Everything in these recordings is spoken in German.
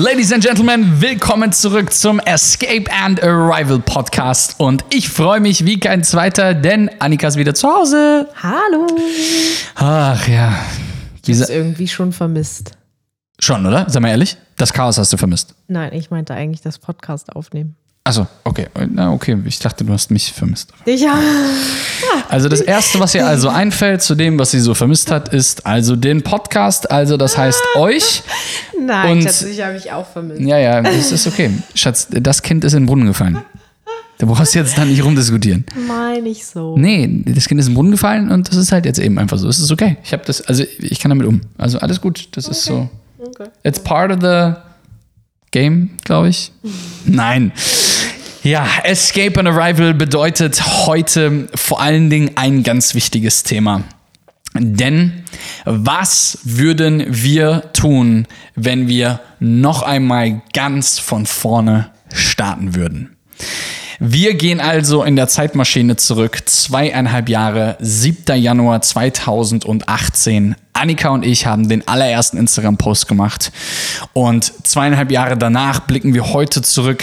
Ladies and Gentlemen, willkommen zurück zum Escape and Arrival Podcast. Und ich freue mich wie kein zweiter, denn Annika ist wieder zu Hause. Hallo. Ach ja. Ich hab's irgendwie schon vermisst. Schon, oder? Sag mal ehrlich, das Chaos hast du vermisst. Nein, ich meinte eigentlich das Podcast aufnehmen. Achso, okay. Na, okay. Ich dachte, du hast mich vermisst. Ja. Also das Erste, was ihr also einfällt zu dem, was sie so vermisst hat, ist also den Podcast. Also das heißt euch. Nein, Und- Schatz, ich habe mich auch vermisst. Ja, ja, das ist okay. Schatz, das Kind ist in den Brunnen gefallen. Du brauchst jetzt da nicht rumdiskutieren. Meine ich so. Nee, das Kind ist in den Brunnen gefallen und das ist halt jetzt eben einfach so. Es ist okay. Ich habe das, also ich kann damit um. Also alles gut. Das ist so. Okay. It's part of the game, glaube ich. Nein. Ja, Escape and Arrival bedeutet heute vor allen Dingen ein ganz wichtiges Thema. Denn was würden wir tun, wenn wir noch einmal ganz von vorne starten würden? Wir gehen also in der Zeitmaschine zurück, zweieinhalb Jahre, 7. Januar 2018. Annika und ich haben den allerersten Instagram-Post gemacht. Und zweieinhalb Jahre danach blicken wir heute zurück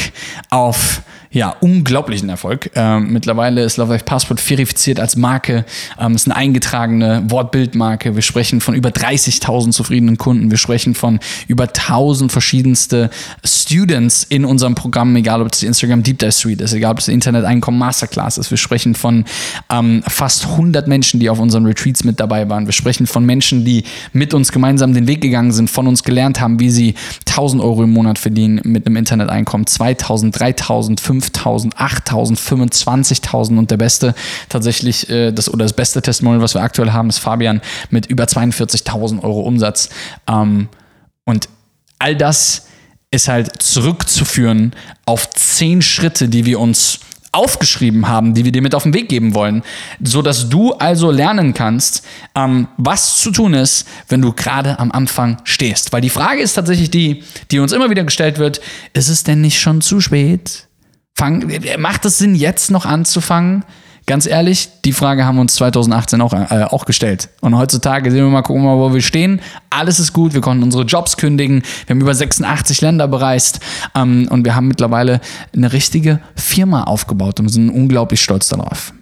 auf ja, unglaublichen Erfolg. Ähm, mittlerweile ist Love Life Passport verifiziert als Marke. Ähm, ist eine eingetragene Wortbildmarke. Wir sprechen von über 30.000 zufriedenen Kunden. Wir sprechen von über 1000 verschiedenste Students in unserem Programm, egal ob es die Instagram Deep Dive Suite ist, egal ob es die Internet Einkommen Masterclass ist. Wir sprechen von ähm, fast 100 Menschen, die auf unseren Retreats mit dabei waren. Wir sprechen von Menschen, die mit uns gemeinsam den Weg gegangen sind, von uns gelernt haben, wie sie 1000 Euro im Monat verdienen mit einem Interneteinkommen, 2000, 3000, 5000, 8000, 25.000 und der beste tatsächlich äh, das oder das beste Testimonial, was wir aktuell haben, ist Fabian mit über 42.000 Euro Umsatz. Ähm, und all das ist halt zurückzuführen auf zehn Schritte, die wir uns aufgeschrieben haben, die wir dir mit auf den Weg geben wollen, so dass du also lernen kannst, ähm, was zu tun ist, wenn du gerade am Anfang stehst. Weil die Frage ist tatsächlich die, die uns immer wieder gestellt wird: Ist es denn nicht schon zu spät? Fang, macht es Sinn, jetzt noch anzufangen? Ganz ehrlich, die Frage haben wir uns 2018 auch, äh, auch gestellt. Und heutzutage sehen wir mal, gucken wir mal, wo wir stehen. Alles ist gut, wir konnten unsere Jobs kündigen, wir haben über 86 Länder bereist ähm, und wir haben mittlerweile eine richtige Firma aufgebaut und sind unglaublich stolz darauf.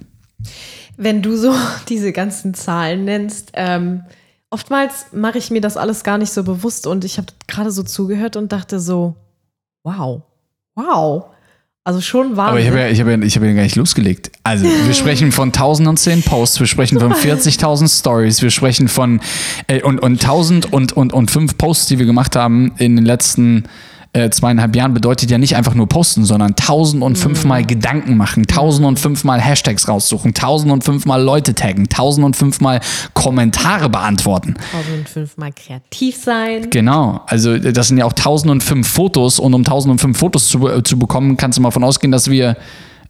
Wenn du so diese ganzen Zahlen nennst, ähm, oftmals mache ich mir das alles gar nicht so bewusst und ich habe gerade so zugehört und dachte so, wow, wow. Also schon Wahnsinn. Aber ich habe ja, ich hab ja, ich hab ja gar nicht losgelegt. Also, wir sprechen von 1010 Posts, wir sprechen von 40.000 Stories, wir sprechen von äh, und, und 1000 und, und, und fünf Posts, die wir gemacht haben in den letzten äh, zweieinhalb Jahren, bedeutet ja nicht einfach nur posten, sondern 1005 Mal Gedanken machen, 1005 Mal Hashtags raussuchen, 1005 Mal Leute taggen, 1005 Mal Kommentare beantworten. 1005 Mal kreativ sein. Genau, also das sind ja auch 1005 Fotos und um 1005 Fotos zu, äh, zu bekommen, kannst du mal von ausgehen, dass wir,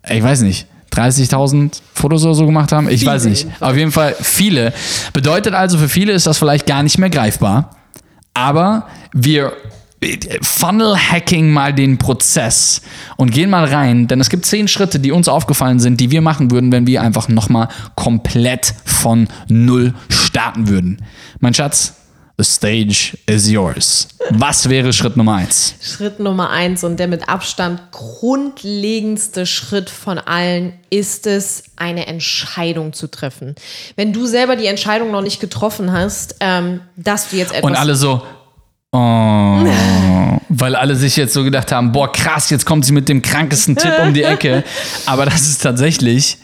ich weiß nicht, 30.000 Fotos oder so gemacht haben? Ich weiß nicht. Auf jeden Fall viele. Bedeutet also, für viele ist das vielleicht gar nicht mehr greifbar, aber wir Funnel-Hacking mal den Prozess und gehen mal rein, denn es gibt zehn Schritte, die uns aufgefallen sind, die wir machen würden, wenn wir einfach nochmal komplett von Null starten würden. Mein Schatz, the stage is yours. Was wäre Schritt Nummer eins? Schritt Nummer eins und der mit Abstand grundlegendste Schritt von allen ist es, eine Entscheidung zu treffen. Wenn du selber die Entscheidung noch nicht getroffen hast, ähm, dass du jetzt etwas Und alle so, oh, weil alle sich jetzt so gedacht haben, boah, krass, jetzt kommt sie mit dem krankesten Tipp um die Ecke. Aber das ist tatsächlich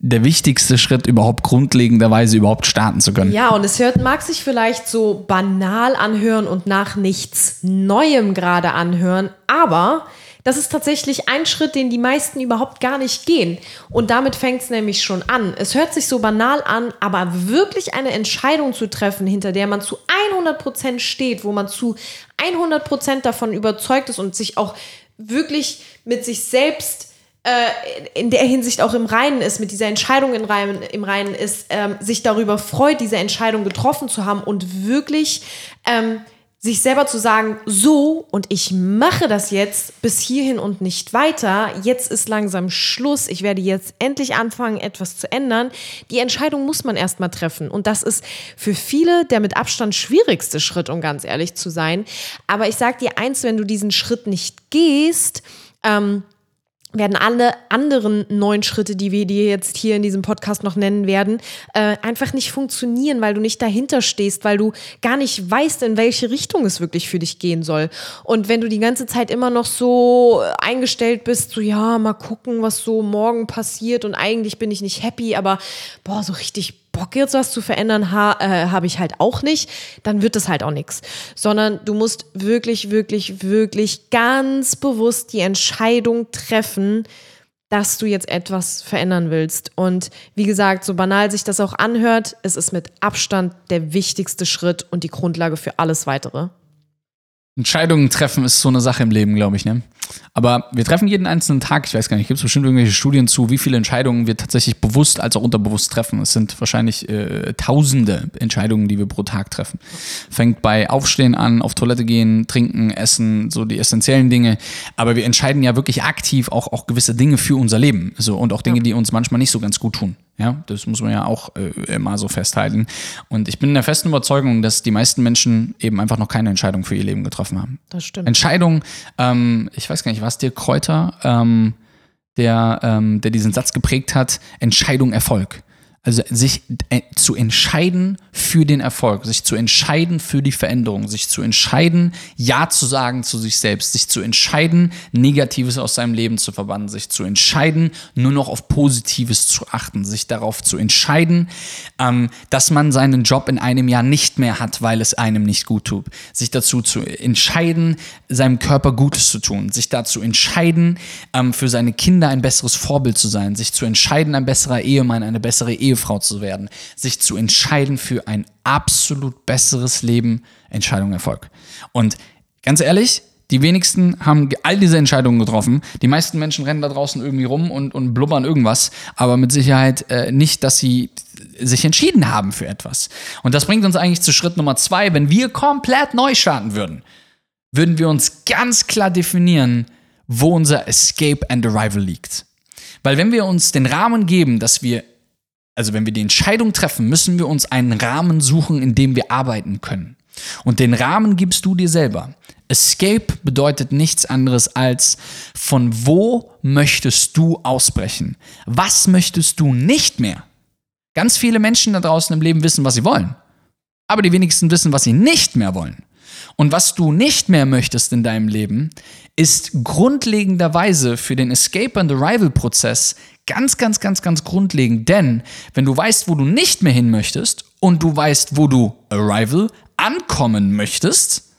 der wichtigste Schritt, überhaupt grundlegenderweise überhaupt starten zu können. Ja, und es hört, mag sich vielleicht so banal anhören und nach nichts Neuem gerade anhören, aber das ist tatsächlich ein Schritt, den die meisten überhaupt gar nicht gehen. Und damit fängt es nämlich schon an. Es hört sich so banal an, aber wirklich eine Entscheidung zu treffen, hinter der man zu 100% steht, wo man zu 100% davon überzeugt ist und sich auch wirklich mit sich selbst äh, in der Hinsicht auch im Reinen ist, mit dieser Entscheidung im Reinen, im Reinen ist, ähm, sich darüber freut, diese Entscheidung getroffen zu haben und wirklich ähm, sich selber zu sagen, so und ich mache das jetzt bis hierhin und nicht weiter, jetzt ist langsam Schluss, ich werde jetzt endlich anfangen, etwas zu ändern. Die Entscheidung muss man erstmal treffen und das ist für viele der mit Abstand schwierigste Schritt, um ganz ehrlich zu sein. Aber ich sage dir eins, wenn du diesen Schritt nicht gehst, ähm, werden alle anderen neun Schritte, die wir dir jetzt hier in diesem Podcast noch nennen werden, äh, einfach nicht funktionieren, weil du nicht dahinter stehst, weil du gar nicht weißt, in welche Richtung es wirklich für dich gehen soll. Und wenn du die ganze Zeit immer noch so eingestellt bist, so ja, mal gucken, was so morgen passiert und eigentlich bin ich nicht happy, aber boah, so richtig Bock jetzt was zu verändern ha äh, habe ich halt auch nicht, dann wird es halt auch nichts. Sondern du musst wirklich, wirklich, wirklich ganz bewusst die Entscheidung treffen, dass du jetzt etwas verändern willst. Und wie gesagt, so banal sich das auch anhört, es ist mit Abstand der wichtigste Schritt und die Grundlage für alles weitere. Entscheidungen treffen ist so eine Sache im Leben, glaube ich, ne? Aber wir treffen jeden einzelnen Tag, ich weiß gar nicht, gibt es bestimmt irgendwelche Studien zu, wie viele Entscheidungen wir tatsächlich bewusst als auch unterbewusst treffen. Es sind wahrscheinlich äh, tausende Entscheidungen, die wir pro Tag treffen. Fängt bei Aufstehen an, auf Toilette gehen, trinken, essen, so die essentiellen Dinge. Aber wir entscheiden ja wirklich aktiv auch, auch gewisse Dinge für unser Leben. So, und auch Dinge, die uns manchmal nicht so ganz gut tun. Ja, das muss man ja auch äh, immer so festhalten. Und ich bin in der festen Überzeugung, dass die meisten Menschen eben einfach noch keine Entscheidung für ihr Leben getroffen haben. Das stimmt. Entscheidung, ähm, ich weiß gar nicht, was dir Kräuter, ähm, der, ähm, der diesen Satz geprägt hat, Entscheidung Erfolg. Also sich äh, zu entscheiden für den Erfolg, sich zu entscheiden für die Veränderung, sich zu entscheiden, Ja zu sagen zu sich selbst, sich zu entscheiden, Negatives aus seinem Leben zu verbannen, sich zu entscheiden, nur noch auf Positives zu achten, sich darauf zu entscheiden, ähm, dass man seinen Job in einem Jahr nicht mehr hat, weil es einem nicht gut tut, sich dazu zu entscheiden, seinem Körper Gutes zu tun, sich dazu entscheiden, ähm, für seine Kinder ein besseres Vorbild zu sein, sich zu entscheiden, ein besserer Ehemann, eine bessere Ehe Ehefrau zu werden, sich zu entscheiden für ein absolut besseres Leben, Entscheidung Erfolg. Und ganz ehrlich, die wenigsten haben all diese Entscheidungen getroffen. Die meisten Menschen rennen da draußen irgendwie rum und, und blubbern irgendwas, aber mit Sicherheit äh, nicht, dass sie sich entschieden haben für etwas. Und das bringt uns eigentlich zu Schritt Nummer zwei. Wenn wir komplett neu starten würden, würden wir uns ganz klar definieren, wo unser Escape and Arrival liegt. Weil wenn wir uns den Rahmen geben, dass wir also wenn wir die Entscheidung treffen, müssen wir uns einen Rahmen suchen, in dem wir arbeiten können. Und den Rahmen gibst du dir selber. Escape bedeutet nichts anderes als von wo möchtest du ausbrechen? Was möchtest du nicht mehr? Ganz viele Menschen da draußen im Leben wissen, was sie wollen. Aber die wenigsten wissen, was sie nicht mehr wollen. Und was du nicht mehr möchtest in deinem Leben, ist grundlegenderweise für den Escape and Arrival Prozess ganz, ganz, ganz, ganz grundlegend. Denn wenn du weißt, wo du nicht mehr hin möchtest und du weißt, wo du Arrival ankommen möchtest,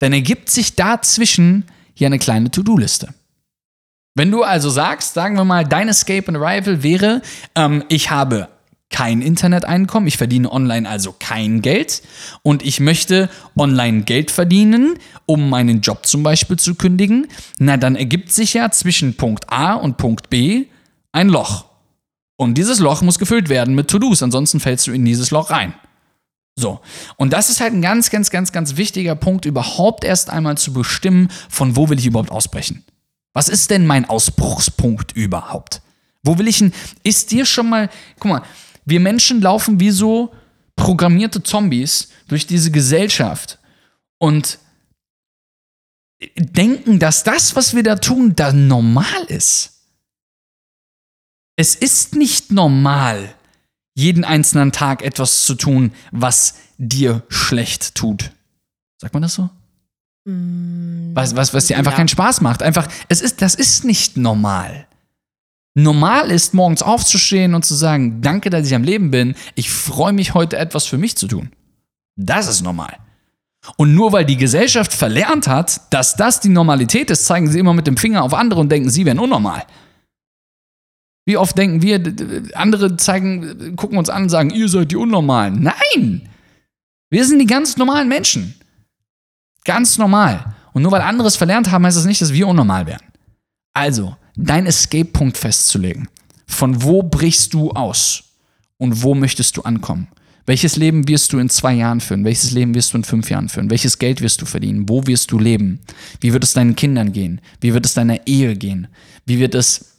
dann ergibt sich dazwischen hier eine kleine To-Do-Liste. Wenn du also sagst, sagen wir mal, dein Escape and Arrival wäre, ähm, ich habe kein Interneteinkommen, ich verdiene online also kein Geld und ich möchte online Geld verdienen, um meinen Job zum Beispiel zu kündigen, na dann ergibt sich ja zwischen Punkt A und Punkt B ein Loch. Und dieses Loch muss gefüllt werden mit To-Dos, ansonsten fällst du in dieses Loch rein. So. Und das ist halt ein ganz, ganz, ganz, ganz wichtiger Punkt, überhaupt erst einmal zu bestimmen, von wo will ich überhaupt ausbrechen. Was ist denn mein Ausbruchspunkt überhaupt? Wo will ich denn, ist dir schon mal, guck mal, wir Menschen laufen wie so programmierte Zombies durch diese Gesellschaft und denken, dass das, was wir da tun, da normal ist. Es ist nicht normal, jeden einzelnen Tag etwas zu tun, was dir schlecht tut. Sagt man das so? Mm, was, was, was dir einfach ja. keinen Spaß macht. Einfach, es ist, das ist nicht normal. Normal ist, morgens aufzustehen und zu sagen, danke, dass ich am Leben bin. Ich freue mich heute etwas für mich zu tun. Das ist normal. Und nur weil die Gesellschaft verlernt hat, dass das die Normalität ist, zeigen sie immer mit dem Finger auf andere und denken, sie wären unnormal. Wie oft denken wir, andere zeigen, gucken uns an und sagen, ihr seid die Unnormalen. Nein! Wir sind die ganz normalen Menschen. Ganz normal. Und nur weil andere es verlernt haben, heißt das nicht, dass wir unnormal wären. Also, deinen Escape-Punkt festzulegen. Von wo brichst du aus und wo möchtest du ankommen? Welches Leben wirst du in zwei Jahren führen? Welches Leben wirst du in fünf Jahren führen? Welches Geld wirst du verdienen? Wo wirst du leben? Wie wird es deinen Kindern gehen? Wie wird es deiner Ehe gehen? Wie wird es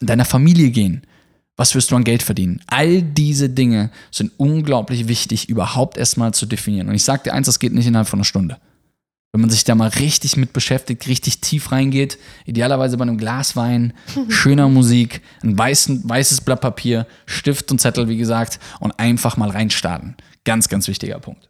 deiner Familie gehen? Was wirst du an Geld verdienen? All diese Dinge sind unglaublich wichtig, überhaupt erstmal zu definieren. Und ich sage dir eins, das geht nicht innerhalb von einer Stunde. Wenn man sich da mal richtig mit beschäftigt, richtig tief reingeht, idealerweise bei einem Glas Wein, schöner Musik, ein weißen, weißes Blatt Papier, Stift und Zettel, wie gesagt, und einfach mal reinstarten. Ganz, ganz wichtiger Punkt.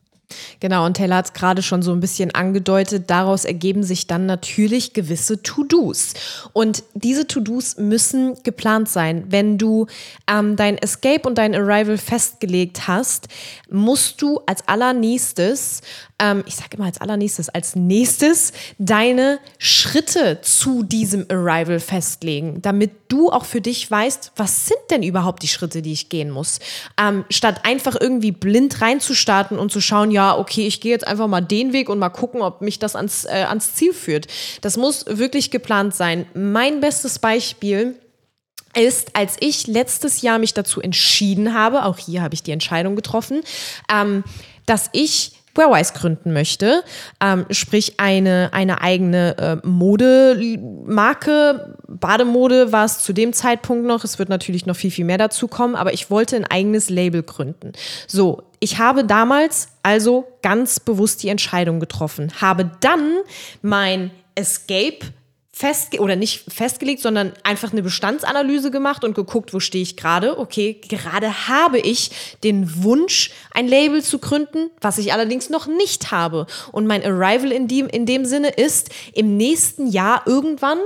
Genau, und Taylor hat es gerade schon so ein bisschen angedeutet. Daraus ergeben sich dann natürlich gewisse To-Dos. Und diese To-Dos müssen geplant sein. Wenn du ähm, dein Escape und dein Arrival festgelegt hast, musst du als allernächstes ähm, ich sage immer als allernächstes, als nächstes deine Schritte zu diesem Arrival festlegen, damit du auch für dich weißt, was sind denn überhaupt die Schritte, die ich gehen muss. Ähm, statt einfach irgendwie blind reinzustarten und zu schauen, ja, okay, ich gehe jetzt einfach mal den Weg und mal gucken, ob mich das ans, äh, ans Ziel führt. Das muss wirklich geplant sein. Mein bestes Beispiel ist, als ich letztes Jahr mich dazu entschieden habe, auch hier habe ich die Entscheidung getroffen, ähm, dass ich Wearwise gründen möchte, ähm, sprich eine, eine eigene äh, Modemarke. Bademode war es zu dem Zeitpunkt noch. Es wird natürlich noch viel, viel mehr dazu kommen, aber ich wollte ein eigenes Label gründen. So, ich habe damals also ganz bewusst die Entscheidung getroffen, habe dann mein Escape fest oder nicht festgelegt, sondern einfach eine Bestandsanalyse gemacht und geguckt, wo stehe ich gerade. Okay, gerade habe ich den Wunsch, ein Label zu gründen, was ich allerdings noch nicht habe. Und mein Arrival in dem, in dem Sinne ist, im nächsten Jahr irgendwann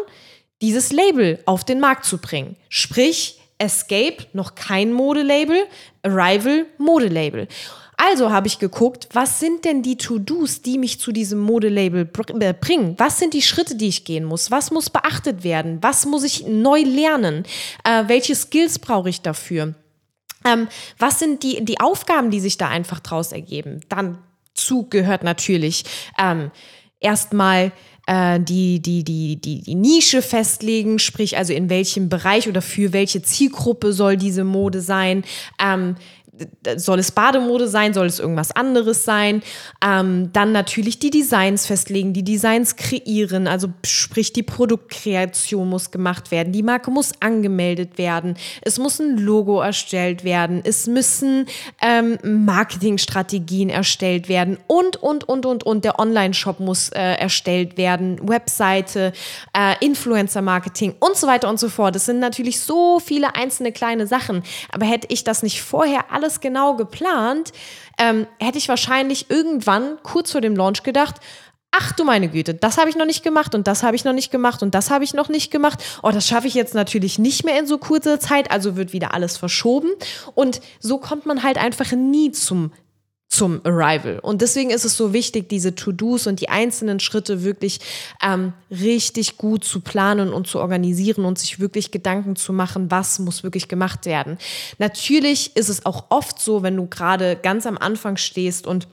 dieses Label auf den Markt zu bringen. Sprich, Escape noch kein Modelabel, Arrival Modelabel. Also habe ich geguckt, was sind denn die To-Dos, die mich zu diesem Modelabel äh, bringen? Was sind die Schritte, die ich gehen muss? Was muss beachtet werden? Was muss ich neu lernen? Äh, welche Skills brauche ich dafür? Ähm, was sind die, die Aufgaben, die sich da einfach draus ergeben? Dann zu gehört natürlich ähm, erstmal äh, die, die, die, die, die Nische festlegen, sprich also in welchem Bereich oder für welche Zielgruppe soll diese Mode sein. Ähm, soll es Bademode sein, soll es irgendwas anderes sein? Ähm, dann natürlich die Designs festlegen, die Designs kreieren, also sprich die Produktkreation muss gemacht werden, die Marke muss angemeldet werden, es muss ein Logo erstellt werden, es müssen ähm, Marketingstrategien erstellt werden und, und, und, und, und. Der Online-Shop muss äh, erstellt werden, Webseite, äh, Influencer-Marketing und so weiter und so fort. Das sind natürlich so viele einzelne kleine Sachen, aber hätte ich das nicht vorher alles alles genau geplant, ähm, hätte ich wahrscheinlich irgendwann kurz vor dem Launch gedacht, ach du meine Güte, das habe ich noch nicht gemacht und das habe ich noch nicht gemacht und das habe ich noch nicht gemacht. Oh, das schaffe ich jetzt natürlich nicht mehr in so kurzer Zeit, also wird wieder alles verschoben. Und so kommt man halt einfach nie zum zum Arrival. Und deswegen ist es so wichtig, diese To-Dos und die einzelnen Schritte wirklich ähm, richtig gut zu planen und zu organisieren und sich wirklich Gedanken zu machen, was muss wirklich gemacht werden. Natürlich ist es auch oft so, wenn du gerade ganz am Anfang stehst und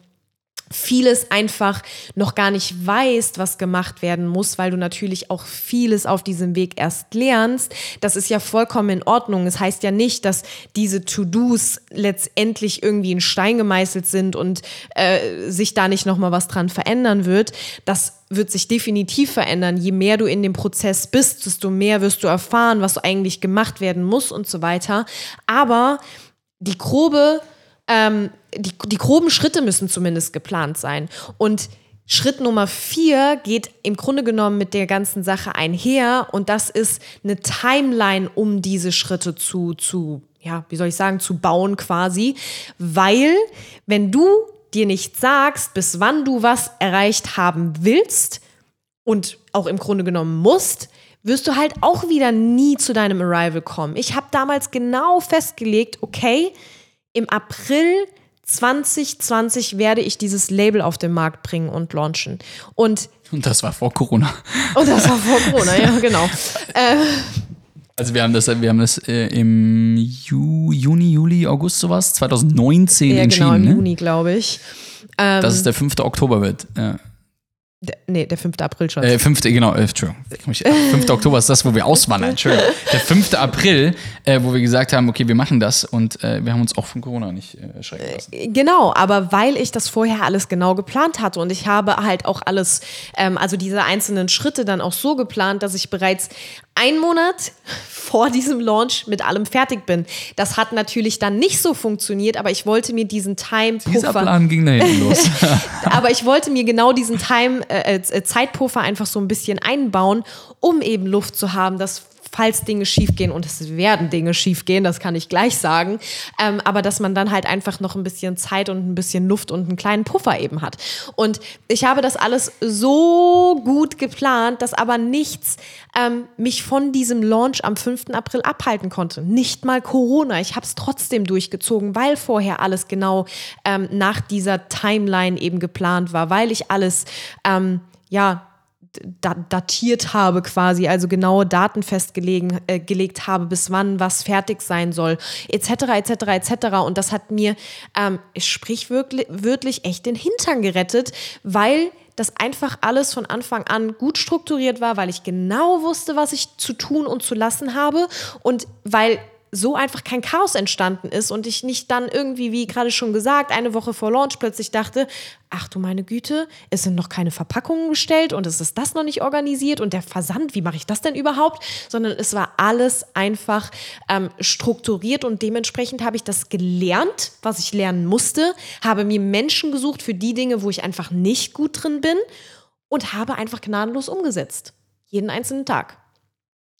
vieles einfach noch gar nicht weißt, was gemacht werden muss, weil du natürlich auch vieles auf diesem Weg erst lernst. Das ist ja vollkommen in Ordnung. Es das heißt ja nicht, dass diese To-Dos letztendlich irgendwie in Stein gemeißelt sind und äh, sich da nicht nochmal was dran verändern wird. Das wird sich definitiv verändern. Je mehr du in dem Prozess bist, desto mehr wirst du erfahren, was eigentlich gemacht werden muss und so weiter. Aber die grobe ähm, die, die groben Schritte müssen zumindest geplant sein. Und Schritt Nummer vier geht im Grunde genommen mit der ganzen Sache einher und das ist eine Timeline, um diese Schritte zu, zu, ja, wie soll ich sagen, zu bauen quasi. Weil, wenn du dir nicht sagst, bis wann du was erreicht haben willst und auch im Grunde genommen musst, wirst du halt auch wieder nie zu deinem Arrival kommen. Ich habe damals genau festgelegt, okay, im April 2020 werde ich dieses Label auf den Markt bringen und launchen. Und, und das war vor Corona. Und das war vor Corona, ja, genau. Äh, also wir haben das, wir haben das äh, im Ju, Juni, Juli, August sowas, 2019 ja, entschieden. Genau, im ne? Juni, glaube ich. Ähm, Dass es der 5. Oktober wird. Ja. Der, nee, der 5. April schon. Äh, 5. genau, äh, Entschuldigung. 5. Oktober ist das, wo wir auswandern. Entschuldigung. Der 5. April, äh, wo wir gesagt haben, okay, wir machen das und äh, wir haben uns auch von Corona nicht äh, erschrecken lassen. Genau, aber weil ich das vorher alles genau geplant hatte und ich habe halt auch alles, ähm, also diese einzelnen Schritte dann auch so geplant, dass ich bereits einen Monat vor diesem Launch mit allem fertig bin. Das hat natürlich dann nicht so funktioniert, aber ich wollte mir diesen Time-Puffer. Dieser Plan ging da hinten los. aber ich wollte mir genau diesen Time, äh, äh, Zeitpuffer einfach so ein bisschen einbauen, um eben Luft zu haben, dass falls Dinge schiefgehen und es werden Dinge schiefgehen, das kann ich gleich sagen, ähm, aber dass man dann halt einfach noch ein bisschen Zeit und ein bisschen Luft und einen kleinen Puffer eben hat. Und ich habe das alles so gut geplant, dass aber nichts ähm, mich von diesem Launch am 5. April abhalten konnte. Nicht mal Corona. Ich habe es trotzdem durchgezogen, weil vorher alles genau ähm, nach dieser Timeline eben geplant war, weil ich alles, ähm, ja, datiert habe quasi, also genaue Daten festgelegt äh, gelegt habe, bis wann was fertig sein soll, etc., etc., etc. Und das hat mir ähm, sprichwörtlich echt den Hintern gerettet, weil das einfach alles von Anfang an gut strukturiert war, weil ich genau wusste, was ich zu tun und zu lassen habe und weil so einfach kein Chaos entstanden ist und ich nicht dann irgendwie, wie gerade schon gesagt, eine Woche vor Launch plötzlich dachte, ach du meine Güte, es sind noch keine Verpackungen bestellt und es ist das noch nicht organisiert und der Versand, wie mache ich das denn überhaupt? Sondern es war alles einfach ähm, strukturiert und dementsprechend habe ich das gelernt, was ich lernen musste, habe mir Menschen gesucht für die Dinge, wo ich einfach nicht gut drin bin und habe einfach gnadenlos umgesetzt. Jeden einzelnen Tag.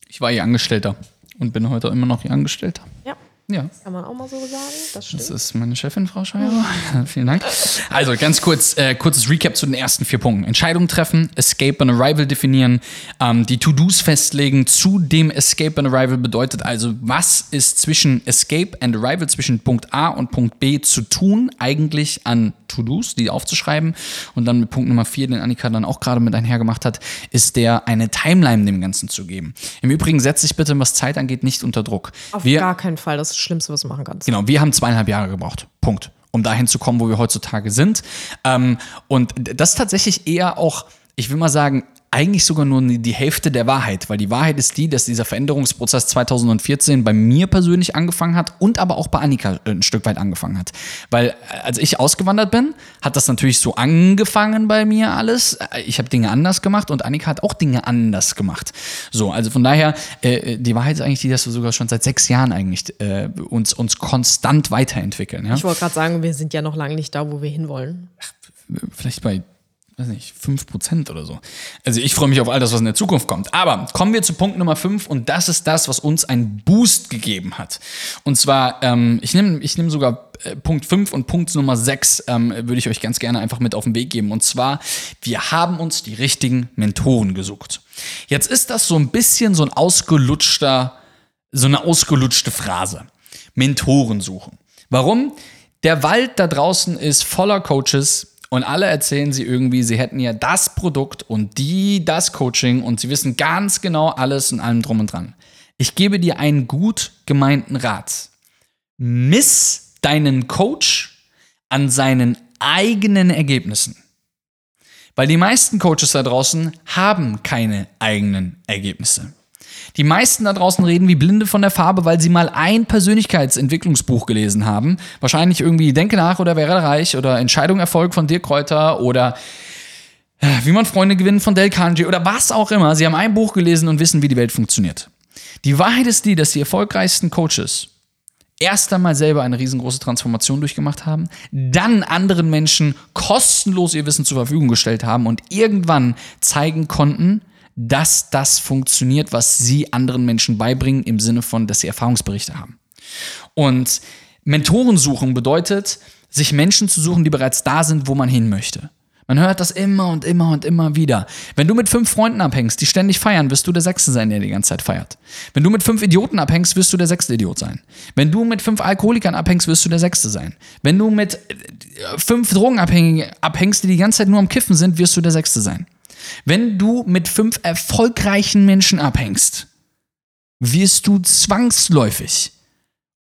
Ich war ihr Angestellter und bin heute immer noch ihr Angestellter. Ja. Ja. Kann man auch mal so sagen. Das stimmt. Das ist meine Chefin, Frau Scheuer. Vielen Dank. Also ganz kurz, äh, kurzes Recap zu den ersten vier Punkten. Entscheidung treffen, Escape and Arrival definieren, ähm, die To-Dos festlegen zu dem Escape and Arrival bedeutet also, was ist zwischen Escape and Arrival, zwischen Punkt A und Punkt B zu tun, eigentlich an To-Dos, die aufzuschreiben. Und dann mit Punkt Nummer vier, den Annika dann auch gerade mit einhergemacht hat, ist der, eine Timeline dem Ganzen zu geben. Im Übrigen setzt sich bitte, was Zeit angeht, nicht unter Druck. Auf Wir, gar keinen Fall. Das ist das Schlimmste, was du machen kannst. Genau, wir haben zweieinhalb Jahre gebraucht. Punkt. Um dahin zu kommen, wo wir heutzutage sind. Ähm, und das ist tatsächlich eher auch, ich will mal sagen, eigentlich sogar nur die Hälfte der Wahrheit, weil die Wahrheit ist die, dass dieser Veränderungsprozess 2014 bei mir persönlich angefangen hat und aber auch bei Annika ein Stück weit angefangen hat. Weil äh, als ich ausgewandert bin, hat das natürlich so angefangen bei mir alles. Ich habe Dinge anders gemacht und Annika hat auch Dinge anders gemacht. So, also von daher, äh, die Wahrheit ist eigentlich die, dass wir sogar schon seit sechs Jahren eigentlich äh, uns, uns konstant weiterentwickeln. Ja? Ich wollte gerade sagen, wir sind ja noch lange nicht da, wo wir hinwollen. vielleicht bei, weiß nicht, 5% oder so. Also ich freue mich auf all das, was in der Zukunft kommt. Aber kommen wir zu Punkt Nummer 5 und das ist das, was uns einen Boost gegeben hat. Und zwar, ähm, ich nehme ich nehm sogar äh, Punkt 5 und Punkt Nummer 6 ähm, würde ich euch ganz gerne einfach mit auf den Weg geben. Und zwar, wir haben uns die richtigen Mentoren gesucht. Jetzt ist das so ein bisschen so ein ausgelutschter, so eine ausgelutschte Phrase. Mentoren suchen. Warum? Der Wald da draußen ist voller Coaches und alle erzählen sie irgendwie, sie hätten ja das Produkt und die das Coaching und sie wissen ganz genau alles und allem drum und dran. Ich gebe dir einen gut gemeinten Rat. Miss deinen Coach an seinen eigenen Ergebnissen. Weil die meisten Coaches da draußen haben keine eigenen Ergebnisse. Die meisten da draußen reden wie Blinde von der Farbe, weil sie mal ein Persönlichkeitsentwicklungsbuch gelesen haben. Wahrscheinlich irgendwie Denke nach oder wäre reich oder Entscheidung Erfolg von Dirk Kräuter oder äh, wie man Freunde gewinnt von Del Carnegie oder was auch immer. Sie haben ein Buch gelesen und wissen, wie die Welt funktioniert. Die Wahrheit ist die, dass die erfolgreichsten Coaches erst einmal selber eine riesengroße Transformation durchgemacht haben, dann anderen Menschen kostenlos ihr Wissen zur Verfügung gestellt haben und irgendwann zeigen konnten, dass das funktioniert, was sie anderen Menschen beibringen, im Sinne von, dass sie Erfahrungsberichte haben. Und Mentorensuchen bedeutet, sich Menschen zu suchen, die bereits da sind, wo man hin möchte. Man hört das immer und immer und immer wieder. Wenn du mit fünf Freunden abhängst, die ständig feiern, wirst du der Sechste sein, der die ganze Zeit feiert. Wenn du mit fünf Idioten abhängst, wirst du der sechste Idiot sein. Wenn du mit fünf Alkoholikern abhängst, wirst du der Sechste sein. Wenn du mit äh, fünf Drogenabhängigen abhängst, die die ganze Zeit nur am Kiffen sind, wirst du der Sechste sein. Wenn du mit fünf erfolgreichen Menschen abhängst, wirst du zwangsläufig,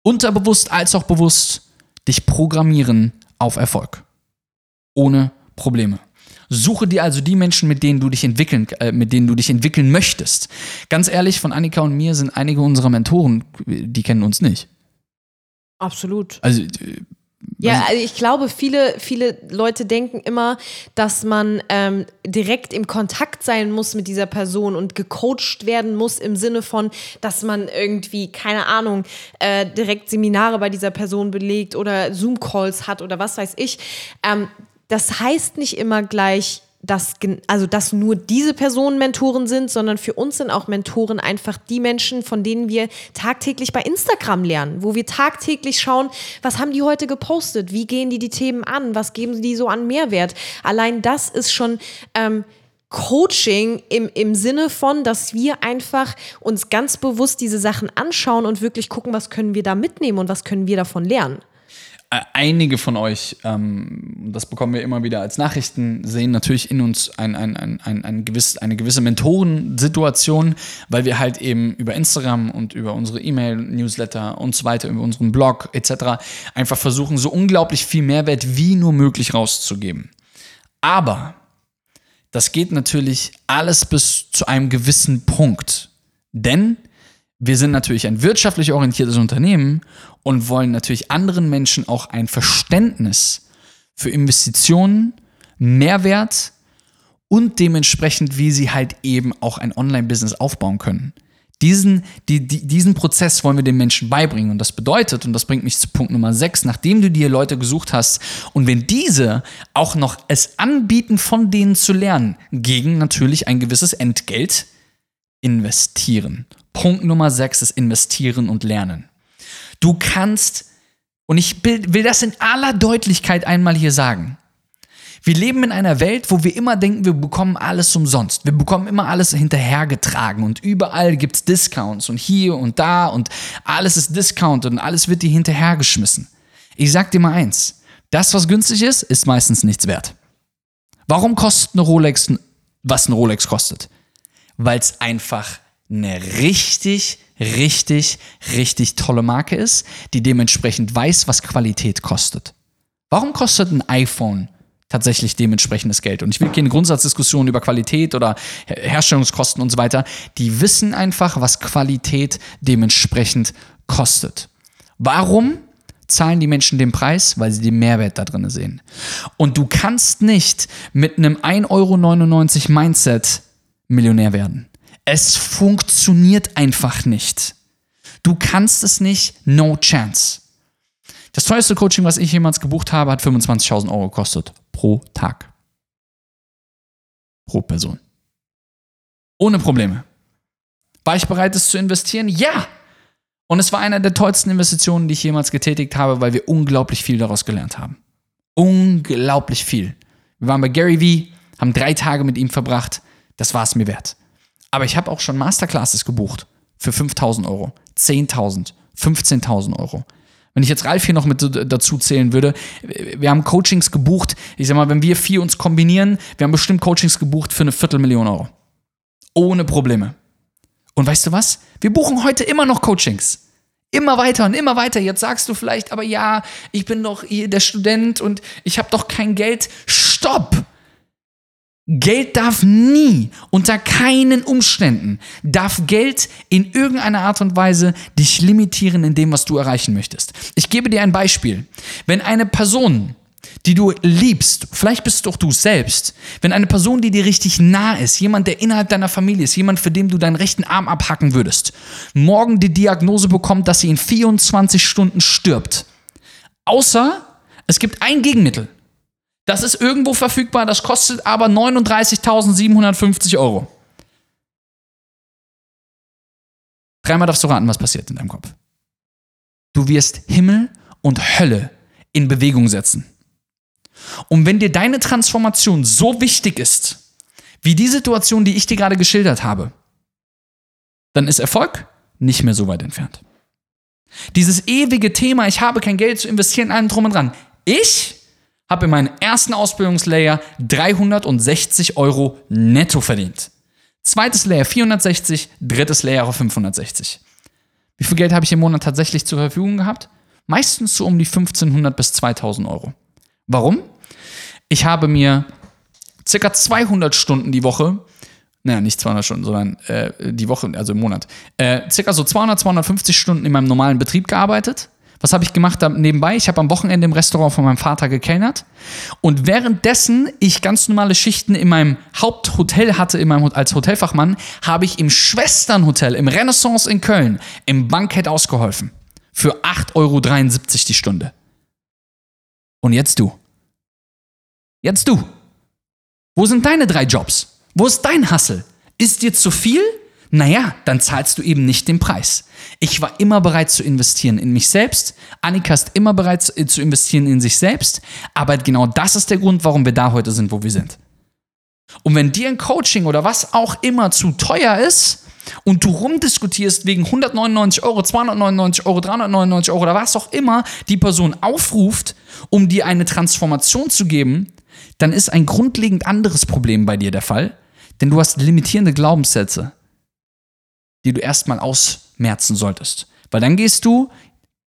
unterbewusst als auch bewusst, dich programmieren auf Erfolg. Ohne Probleme. Suche dir also die Menschen, mit denen du dich entwickeln, äh, mit denen du dich entwickeln möchtest. Ganz ehrlich, von Annika und mir sind einige unserer Mentoren, die kennen uns nicht. Absolut. Also äh, Ja, also ich glaube, viele, viele Leute denken immer, dass man ähm, direkt im Kontakt sein muss mit dieser Person und gecoacht werden muss im Sinne von, dass man irgendwie, keine Ahnung, äh, direkt Seminare bei dieser Person belegt oder Zoom-Calls hat oder was weiß ich. Ähm, das heißt nicht immer gleich, dass, also dass nur diese Personen Mentoren sind, sondern für uns sind auch Mentoren einfach die Menschen, von denen wir tagtäglich bei Instagram lernen, wo wir tagtäglich schauen, was haben die heute gepostet, wie gehen die die Themen an, was geben die so an Mehrwert. Allein das ist schon ähm, Coaching im, im Sinne von, dass wir einfach uns ganz bewusst diese Sachen anschauen und wirklich gucken, was können wir da mitnehmen und was können wir davon lernen. Äh, einige von euch, ähm, das bekommen wir immer wieder als Nachrichten, sehen natürlich in uns ein, ein, ein, ein, ein gewiss, eine gewisse Mentorensituation, weil wir halt eben über Instagram und über unsere E-Mail-Newsletter und so weiter, über unseren Blog etc. einfach versuchen, so unglaublich viel Mehrwert wie nur möglich rauszugeben. Aber das geht natürlich alles bis zu einem gewissen Punkt. Denn wir sind natürlich ein wirtschaftlich orientiertes Unternehmen und wollen natürlich anderen Menschen auch ein Verständnis für Investitionen, Mehrwert und dementsprechend, wie sie halt eben auch ein Online-Business aufbauen können. Diesen, die, die, diesen Prozess wollen wir den Menschen beibringen. Und das bedeutet, und das bringt mich zu Punkt Nummer 6, nachdem du dir Leute gesucht hast und wenn diese auch noch es anbieten, von denen zu lernen, gegen natürlich ein gewisses Entgelt, investieren. Punkt Nummer 6 ist investieren und lernen. Du kannst, und ich will, das in aller Deutlichkeit einmal hier sagen, wir leben in einer Welt, wo wir immer denken, wir bekommen alles umsonst. Wir bekommen immer alles hinterhergetragen und überall gibt es Discounts und hier und da und alles ist Discount und alles wird dir hinterhergeschmissen. Ich sag dir mal eins, das, was günstig ist, ist meistens nichts wert. Warum kostet eine Rolex, was eine Rolex kostet? Weil es einfach eine richtig, richtig, richtig tolle Marke ist, die dementsprechend weiß, was Qualität kostet. Warum kostet ein iPhone tatsächlich dementsprechendes Geld? Und ich will keine Grundsatzdiskussion über Qualität oder Her- Herstellungskosten und so weiter. Die wissen einfach, was Qualität dementsprechend kostet. Warum zahlen die Menschen den Preis? Weil sie den Mehrwert da drin sehen. Und du kannst nicht mit einem 1,99 Euro Mindset Millionär werden. Es funktioniert einfach nicht. Du kannst es nicht, no chance. Das teuerste Coaching, was ich jemals gebucht habe, hat 25.000 Euro gekostet. Pro Tag. Pro Person. Ohne Probleme. War ich bereit, es zu investieren? Ja. Und es war eine der tollsten Investitionen, die ich jemals getätigt habe, weil wir unglaublich viel daraus gelernt haben. Unglaublich viel. Wir waren bei Gary Vee, haben drei Tage mit ihm verbracht. Das war es mir wert. Aber ich habe auch schon Masterclasses gebucht für 5000 Euro, 10.000, 15.000 Euro. Wenn ich jetzt Ralf hier noch mit dazu zählen würde, wir haben Coachings gebucht. Ich sag mal, wenn wir vier uns kombinieren, wir haben bestimmt Coachings gebucht für eine Viertelmillion Euro. Ohne Probleme. Und weißt du was? Wir buchen heute immer noch Coachings. Immer weiter und immer weiter. Jetzt sagst du vielleicht, aber ja, ich bin doch der Student und ich habe doch kein Geld. Stopp! Geld darf nie, unter keinen Umständen, darf Geld in irgendeiner Art und Weise dich limitieren in dem, was du erreichen möchtest. Ich gebe dir ein Beispiel. Wenn eine Person, die du liebst, vielleicht bist doch du selbst, wenn eine Person, die dir richtig nah ist, jemand, der innerhalb deiner Familie ist, jemand, für den du deinen rechten Arm abhacken würdest, morgen die Diagnose bekommt, dass sie in 24 Stunden stirbt. Außer es gibt ein Gegenmittel. Das ist irgendwo verfügbar, das kostet aber 39.750 Euro. Dreimal darfst du raten, was passiert in deinem Kopf. Du wirst Himmel und Hölle in Bewegung setzen. Und wenn dir deine Transformation so wichtig ist, wie die Situation, die ich dir gerade geschildert habe, dann ist Erfolg nicht mehr so weit entfernt. Dieses ewige Thema, ich habe kein Geld zu investieren, allem drum und dran. Ich habe in meinem ersten Ausbildungslayer 360 Euro netto verdient. Zweites Layer 460, drittes Layer auf 560. Wie viel Geld habe ich im Monat tatsächlich zur Verfügung gehabt? Meistens so um die 1500 bis 2000 Euro. Warum? Ich habe mir circa 200 Stunden die Woche, naja, nicht 200 Stunden, sondern äh, die Woche, also im Monat, äh, circa so 200, 250 Stunden in meinem normalen Betrieb gearbeitet. Was habe ich gemacht nebenbei? Ich habe am Wochenende im Restaurant von meinem Vater gekellnert. Und währenddessen ich ganz normale Schichten in meinem Haupthotel hatte, in meinem, als Hotelfachmann, habe ich im Schwesternhotel, im Renaissance in Köln, im Bankett ausgeholfen. Für 8,73 Euro die Stunde. Und jetzt du. Jetzt du. Wo sind deine drei Jobs? Wo ist dein Hustle? Ist dir zu viel? Naja, dann zahlst du eben nicht den Preis. Ich war immer bereit zu investieren in mich selbst. Annika ist immer bereit zu investieren in sich selbst. Aber genau das ist der Grund, warum wir da heute sind, wo wir sind. Und wenn dir ein Coaching oder was auch immer zu teuer ist und du rumdiskutierst wegen 199 Euro, 299 Euro, 399 Euro oder was auch immer die Person aufruft, um dir eine Transformation zu geben, dann ist ein grundlegend anderes Problem bei dir der Fall. Denn du hast limitierende Glaubenssätze die du erstmal ausmerzen solltest. Weil dann gehst du,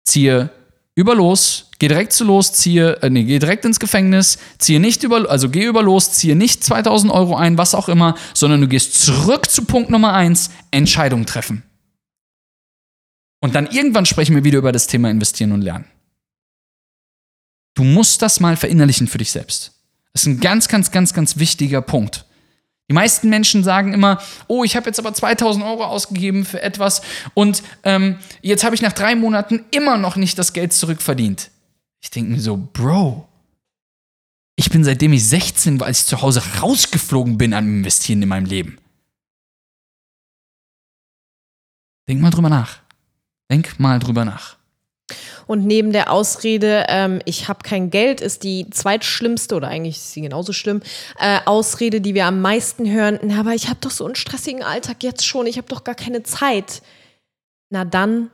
ziehe über los, geh direkt zu los, ziehe, äh, nee, geh direkt ins Gefängnis, ziehe nicht über, also geh über los, ziehe nicht 2000 Euro ein, was auch immer, sondern du gehst zurück zu Punkt Nummer eins, Entscheidung treffen. Und dann irgendwann sprechen wir wieder über das Thema investieren und lernen. Du musst das mal verinnerlichen für dich selbst. Das ist ein ganz, ganz, ganz, ganz wichtiger Punkt. Die meisten Menschen sagen immer, oh, ich habe jetzt aber 2000 Euro ausgegeben für etwas und ähm, jetzt habe ich nach drei Monaten immer noch nicht das Geld zurückverdient. Ich denke mir so, Bro, ich bin seitdem ich 16 war, als ich zu Hause rausgeflogen bin am Investieren in meinem Leben. Denk mal drüber nach. Denk mal drüber nach. Und neben der Ausrede, ähm, ich habe kein Geld, ist die zweitschlimmste oder eigentlich ist sie genauso schlimm, äh, Ausrede, die wir am meisten hören, na, aber ich habe doch so einen stressigen Alltag jetzt schon, ich habe doch gar keine Zeit. Na dann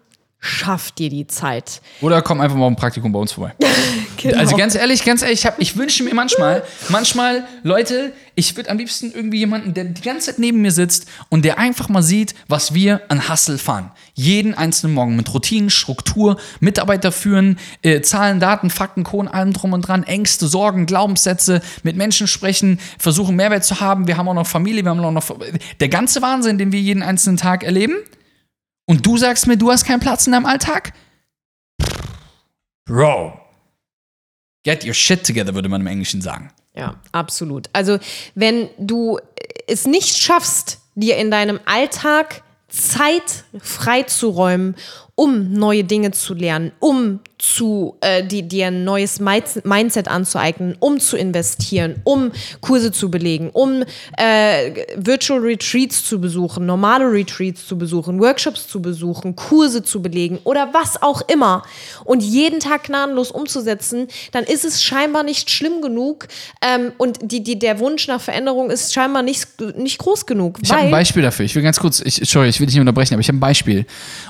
schaff dir die Zeit. Oder komm einfach mal ein Praktikum bei uns vorbei. genau. Also ganz ehrlich, ganz ehrlich, ich, hab, ich wünsche mir manchmal, manchmal, Leute, ich würde am liebsten irgendwie jemanden, der die ganze Zeit neben mir sitzt und der einfach mal sieht, was wir an Hustle fahren. Jeden einzelnen Morgen mit Routinen, Struktur, Mitarbeiter führen, äh, Zahlen, Daten, Fakten, Kohlen, allem drum und dran, Ängste, Sorgen, Glaubenssätze, mit Menschen sprechen, versuchen Mehrwert zu haben. Wir haben auch noch Familie, wir haben auch noch der ganze Wahnsinn, den wir jeden einzelnen Tag erleben. Und du sagst mir, du hast keinen Platz in deinem Alltag? Bro. Get your shit together, würde man im Englischen sagen. Ja, absolut. Also, wenn du es nicht schaffst, dir in deinem Alltag Zeit freizuräumen, um neue Dinge zu lernen, um zu äh, die, dir ein neues Mindset anzueignen, um zu investieren, um Kurse zu belegen, um äh, Virtual Retreats zu besuchen, normale Retreats zu besuchen, Workshops zu besuchen, Kurse zu belegen oder was auch immer und jeden Tag gnadenlos umzusetzen, dann ist es scheinbar nicht schlimm genug ähm, und die, die, der Wunsch nach Veränderung ist scheinbar nicht, nicht groß genug. Ich habe ein Beispiel dafür. Ich will ganz kurz, ich, sorry, ich will dich nicht unterbrechen, aber ich habe ein Beispiel.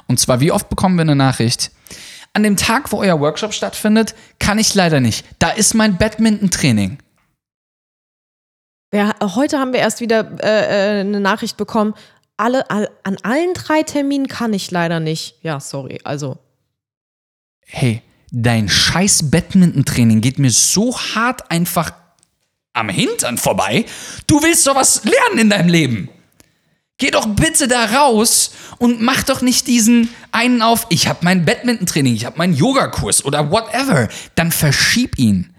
Und zwar, wie oft bekommen wir eine Nachricht? An dem Tag, wo euer Workshop stattfindet, kann ich leider nicht. Da ist mein Badminton-Training. Ja, heute haben wir erst wieder äh, äh, eine Nachricht bekommen. Alle, all, an allen drei Terminen kann ich leider nicht. Ja, sorry, also. Hey, dein scheiß Badminton-Training geht mir so hart einfach am Hintern vorbei. Du willst doch was lernen in deinem Leben. Geh doch bitte da raus und mach doch nicht diesen einen auf, ich habe mein Badminton-Training, ich habe meinen Yogakurs oder whatever. Dann verschieb ihn.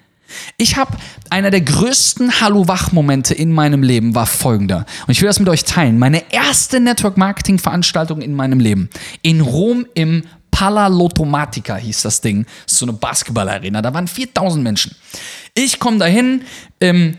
Ich habe einer der größten Hallo-Wach-Momente in meinem Leben war folgender. Und ich will das mit euch teilen. Meine erste Network-Marketing-Veranstaltung in meinem Leben. In Rom im Pala Lotomatica hieß das Ding. So eine Basketballarena. Da waren 4000 Menschen. Ich komme dahin, ähm,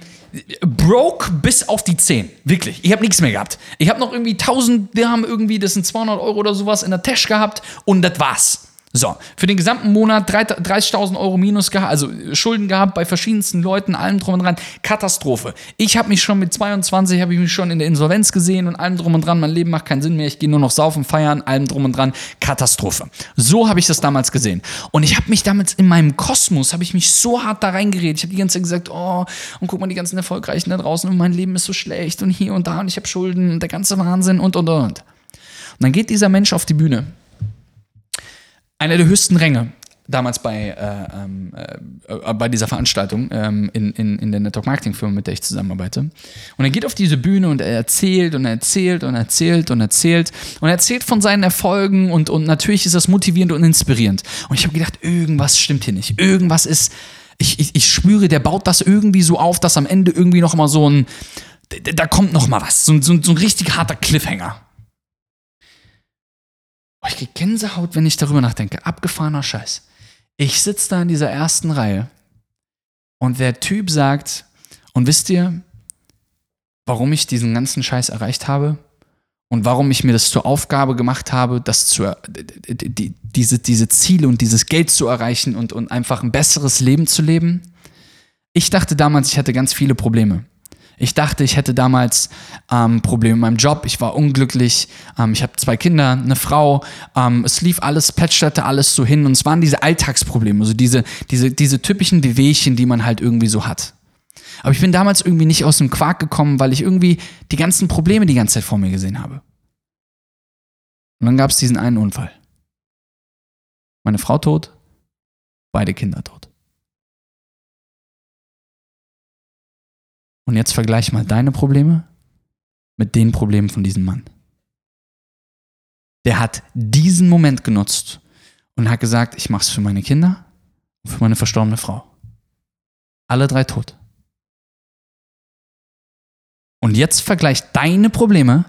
broke bis auf die 10. Wirklich. Ich habe nichts mehr gehabt. Ich habe noch irgendwie 1000 Dirham irgendwie, das sind 200 Euro oder sowas in der Tasche gehabt und das war's. So, für den gesamten Monat 30.000 Euro Minus gehabt, also Schulden gehabt bei verschiedensten Leuten, allem drum und dran. Katastrophe. Ich habe mich schon mit 22, habe ich mich schon in der Insolvenz gesehen und allem drum und dran. Mein Leben macht keinen Sinn mehr. Ich gehe nur noch saufen, feiern, allem drum und dran. Katastrophe. So habe ich das damals gesehen. Und ich habe mich damit in meinem Kosmos, habe ich mich so hart da reingeredet. Ich habe die ganze Zeit gesagt, oh, und guck mal, die ganzen Erfolgreichen da draußen und mein Leben ist so schlecht und hier und da und ich habe Schulden und der ganze Wahnsinn und und und. Und dann geht dieser Mensch auf die Bühne einer der höchsten Ränge. damals bei, äh, ähm, äh, bei dieser Veranstaltung ähm, in, in, in der Network Marketing Firma, mit der ich zusammenarbeite. Und er geht auf diese Bühne und er erzählt und er erzählt und erzählt und erzählt und er erzählt von seinen Erfolgen und, und natürlich ist das motivierend und inspirierend. Und ich habe gedacht, irgendwas stimmt hier nicht. Irgendwas ist, ich, ich, ich spüre, der baut das irgendwie so auf, dass am Ende irgendwie noch mal so ein, da kommt noch mal was, so, so, so ein richtig harter Cliffhanger. Ich krieg Gänsehaut, wenn ich darüber nachdenke. Abgefahrener Scheiß. Ich sitze da in dieser ersten Reihe und der Typ sagt, und wisst ihr, warum ich diesen ganzen Scheiß erreicht habe? Und warum ich mir das zur Aufgabe gemacht habe, das zu, die, diese, diese Ziele und dieses Geld zu erreichen und, und einfach ein besseres Leben zu leben? Ich dachte damals, ich hatte ganz viele Probleme. Ich dachte, ich hätte damals ähm, Probleme in meinem Job. Ich war unglücklich. Ähm, ich habe zwei Kinder, eine Frau. Ähm, es lief alles, plätscherte alles so hin. Und es waren diese Alltagsprobleme, also diese, diese, diese typischen Wehwehchen, die man halt irgendwie so hat. Aber ich bin damals irgendwie nicht aus dem Quark gekommen, weil ich irgendwie die ganzen Probleme die ganze Zeit vor mir gesehen habe. Und dann gab es diesen einen Unfall. Meine Frau tot, beide Kinder tot. Und jetzt vergleich mal deine Probleme mit den Problemen von diesem Mann. Der hat diesen Moment genutzt und hat gesagt, ich mache es für meine Kinder und für meine verstorbene Frau. Alle drei tot. Und jetzt vergleich deine Probleme,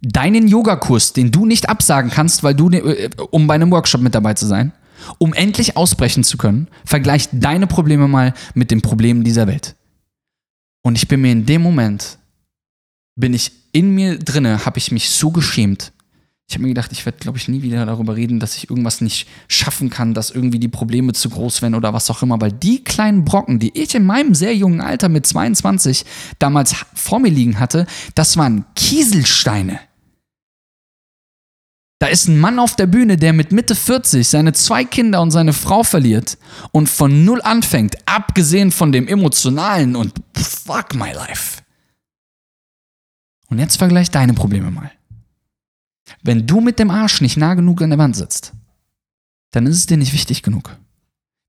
deinen Yogakurs, den du nicht absagen kannst, weil du, äh, um bei einem Workshop mit dabei zu sein, um endlich ausbrechen zu können, vergleich deine Probleme mal mit den Problemen dieser Welt. Und ich bin mir in dem Moment, bin ich in mir drinne, habe ich mich so geschämt. Ich habe mir gedacht, ich werde, glaube ich, nie wieder darüber reden, dass ich irgendwas nicht schaffen kann, dass irgendwie die Probleme zu groß werden oder was auch immer. Weil die kleinen Brocken, die ich in meinem sehr jungen Alter mit 22 damals vor mir liegen hatte, das waren Kieselsteine. Da ist ein Mann auf der Bühne, der mit Mitte 40 seine zwei Kinder und seine Frau verliert und von null anfängt, abgesehen von dem emotionalen und fuck my life. Und jetzt vergleich deine Probleme mal. Wenn du mit dem Arsch nicht nah genug an der Wand sitzt, dann ist es dir nicht wichtig genug.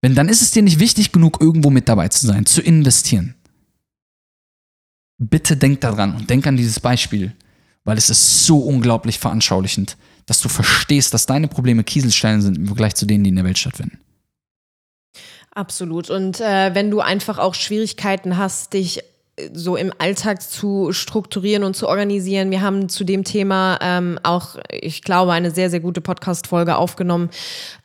Wenn dann ist es dir nicht wichtig genug, irgendwo mit dabei zu sein, zu investieren. Bitte denk daran und denk an dieses Beispiel, weil es ist so unglaublich veranschaulichend, dass du verstehst, dass deine Probleme Kieselsteine sind im Vergleich zu denen, die in der Welt stattfinden. Absolut. Und äh, wenn du einfach auch Schwierigkeiten hast, dich äh, so im Alltag zu strukturieren und zu organisieren. Wir haben zu dem Thema ähm, auch, ich glaube, eine sehr, sehr gute Podcast-Folge aufgenommen.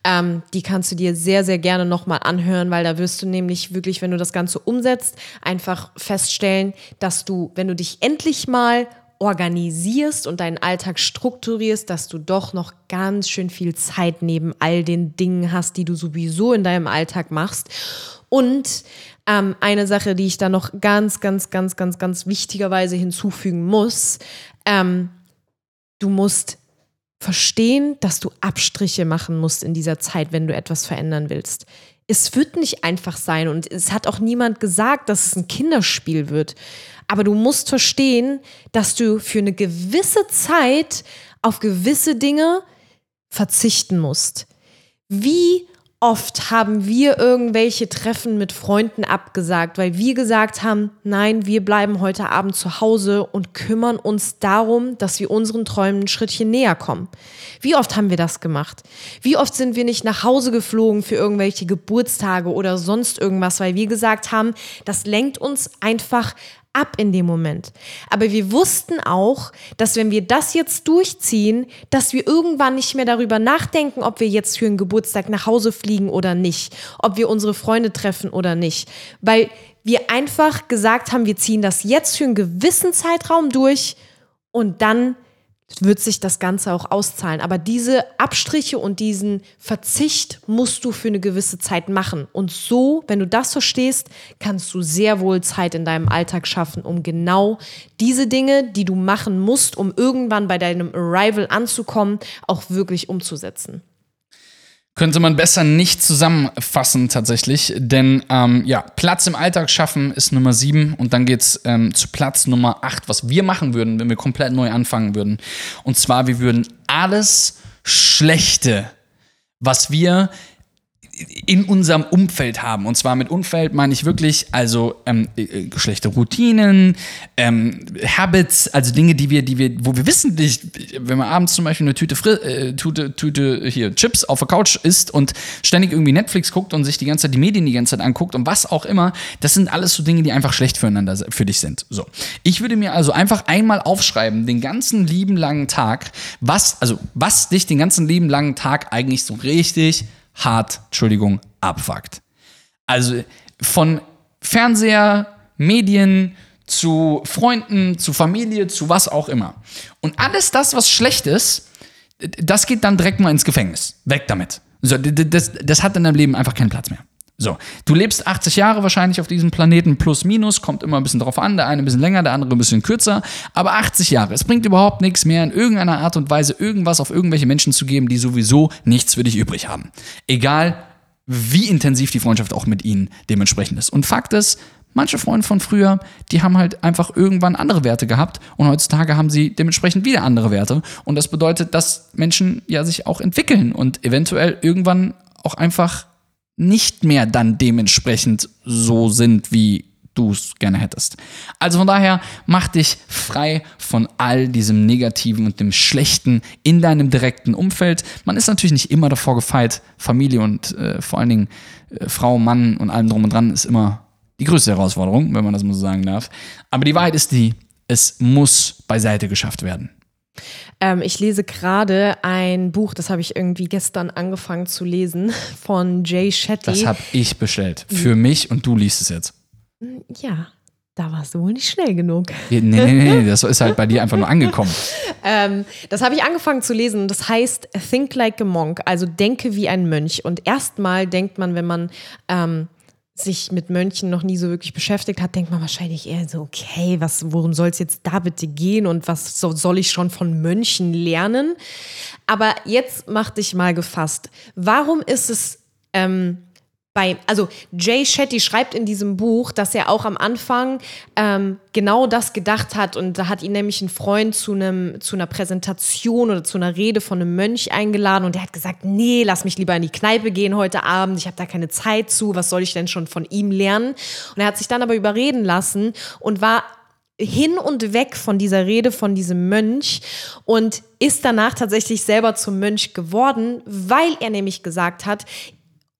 Ähm, die kannst du dir sehr, sehr gerne nochmal anhören, weil da wirst du nämlich wirklich, wenn du das Ganze umsetzt, einfach feststellen, dass du, wenn du dich endlich mal organisierst und deinen Alltag strukturierst, dass du doch noch ganz schön viel Zeit neben all den Dingen hast, die du sowieso in deinem Alltag machst. Und ähm, eine Sache, die ich da noch ganz, ganz, ganz, ganz, ganz wichtigerweise hinzufügen muss, ähm, du musst verstehen, dass du Abstriche machen musst in dieser Zeit, wenn du etwas verändern willst. Es wird nicht einfach sein und es hat auch niemand gesagt, dass es ein Kinderspiel wird. Aber du musst verstehen, dass du für eine gewisse Zeit auf gewisse Dinge verzichten musst. Wie oft haben wir irgendwelche Treffen mit Freunden abgesagt, weil wir gesagt haben, nein, wir bleiben heute Abend zu Hause und kümmern uns darum, dass wir unseren Träumen ein Schrittchen näher kommen. Wie oft haben wir das gemacht? Wie oft sind wir nicht nach Hause geflogen für irgendwelche Geburtstage oder sonst irgendwas, weil wir gesagt haben, das lenkt uns einfach ab in dem Moment. Aber wir wussten auch, dass wenn wir das jetzt durchziehen, dass wir irgendwann nicht mehr darüber nachdenken, ob wir jetzt für einen Geburtstag nach Hause fliegen oder nicht, ob wir unsere Freunde treffen oder nicht, weil wir einfach gesagt haben, wir ziehen das jetzt für einen gewissen Zeitraum durch und dann wird sich das Ganze auch auszahlen. Aber diese Abstriche und diesen Verzicht musst du für eine gewisse Zeit machen. Und so, wenn du das verstehst, kannst du sehr wohl Zeit in deinem Alltag schaffen, um genau diese Dinge, die du machen musst, um irgendwann bei deinem Arrival anzukommen, auch wirklich umzusetzen könnte man besser nicht zusammenfassen tatsächlich, denn ähm, ja, Platz im Alltag schaffen ist Nummer sieben und dann geht's ähm, zu Platz Nummer acht, was wir machen würden, wenn wir komplett neu anfangen würden. Und zwar, wir würden alles Schlechte, was wir in unserem Umfeld haben. Und zwar mit Umfeld meine ich wirklich, also ähm, äh, schlechte Routinen, ähm, Habits, also Dinge, die wir, die wir, wo wir wissen, wenn man abends zum Beispiel eine Tüte, Fri äh, Tüte, Tüte hier Chips auf der Couch isst und ständig irgendwie Netflix guckt und sich die ganze Zeit die Medien die ganze Zeit anguckt und was auch immer, das sind alles so Dinge, die einfach schlecht füreinander für dich sind. So, ich würde mir also einfach einmal aufschreiben, den ganzen lieben langen Tag, was, also was dich den ganzen lieben langen Tag eigentlich so richtig hart, Entschuldigung, abfuckt. Also von Fernseher, Medien zu Freunden, zu Familie, zu was auch immer. Und alles das, was schlecht ist, das geht dann direkt mal ins Gefängnis. Weg damit. So, das, das hat in deinem Leben einfach keinen Platz mehr. So, du lebst 80 Jahre wahrscheinlich auf diesem Planeten, plus minus, kommt immer ein bisschen drauf an, der eine ein bisschen länger, der andere ein bisschen kürzer, aber 80 Jahre. Es bringt überhaupt nichts mehr, in irgendeiner Art und Weise irgendwas auf irgendwelche Menschen zu geben, die sowieso nichts für dich übrig haben. Egal, wie intensiv die Freundschaft auch mit ihnen dementsprechend ist. Und Fakt ist, manche Freunde von früher, die haben halt einfach irgendwann andere Werte gehabt und heutzutage haben sie dementsprechend wieder andere Werte. Und das bedeutet, dass Menschen ja sich auch entwickeln und eventuell irgendwann auch einfach nicht mehr dann dementsprechend so sind, wie du es gerne hättest. Also von daher mach dich frei von all diesem Negativen und dem Schlechten in deinem direkten Umfeld. Man ist natürlich nicht immer davor gefeit. Familie und äh, vor allen Dingen äh, Frau, Mann und allem drum und dran ist immer die größte Herausforderung, wenn man das mal so sagen darf. Aber die Wahrheit ist die, es muss beiseite geschafft werden. Ähm, ich lese gerade ein Buch, das habe ich irgendwie gestern angefangen zu lesen, von Jay Shetty. Das habe ich bestellt. Für mich und du liest es jetzt. Ja, da warst du wohl nicht schnell genug. Nee, nee, nee, nee das ist halt bei dir einfach nur angekommen. ähm, das habe ich angefangen zu lesen. Das heißt Think Like a Monk, also denke wie ein Mönch. Und erstmal denkt man, wenn man ähm, sich mit Mönchen noch nie so wirklich beschäftigt hat, denkt man wahrscheinlich eher so, okay, was, worum soll es jetzt da bitte gehen und was so, soll ich schon von Mönchen lernen? Aber jetzt mach dich mal gefasst. Warum ist es ähm, bei, also Jay Shetty schreibt in diesem Buch, dass er auch am Anfang ähm, genau das gedacht hat und da hat ihn nämlich ein Freund zu einem zu einer Präsentation oder zu einer Rede von einem Mönch eingeladen und der hat gesagt, nee, lass mich lieber in die Kneipe gehen heute Abend, ich habe da keine Zeit zu, was soll ich denn schon von ihm lernen? Und er hat sich dann aber überreden lassen und war hin und weg von dieser Rede von diesem Mönch und ist danach tatsächlich selber zum Mönch geworden, weil er nämlich gesagt hat,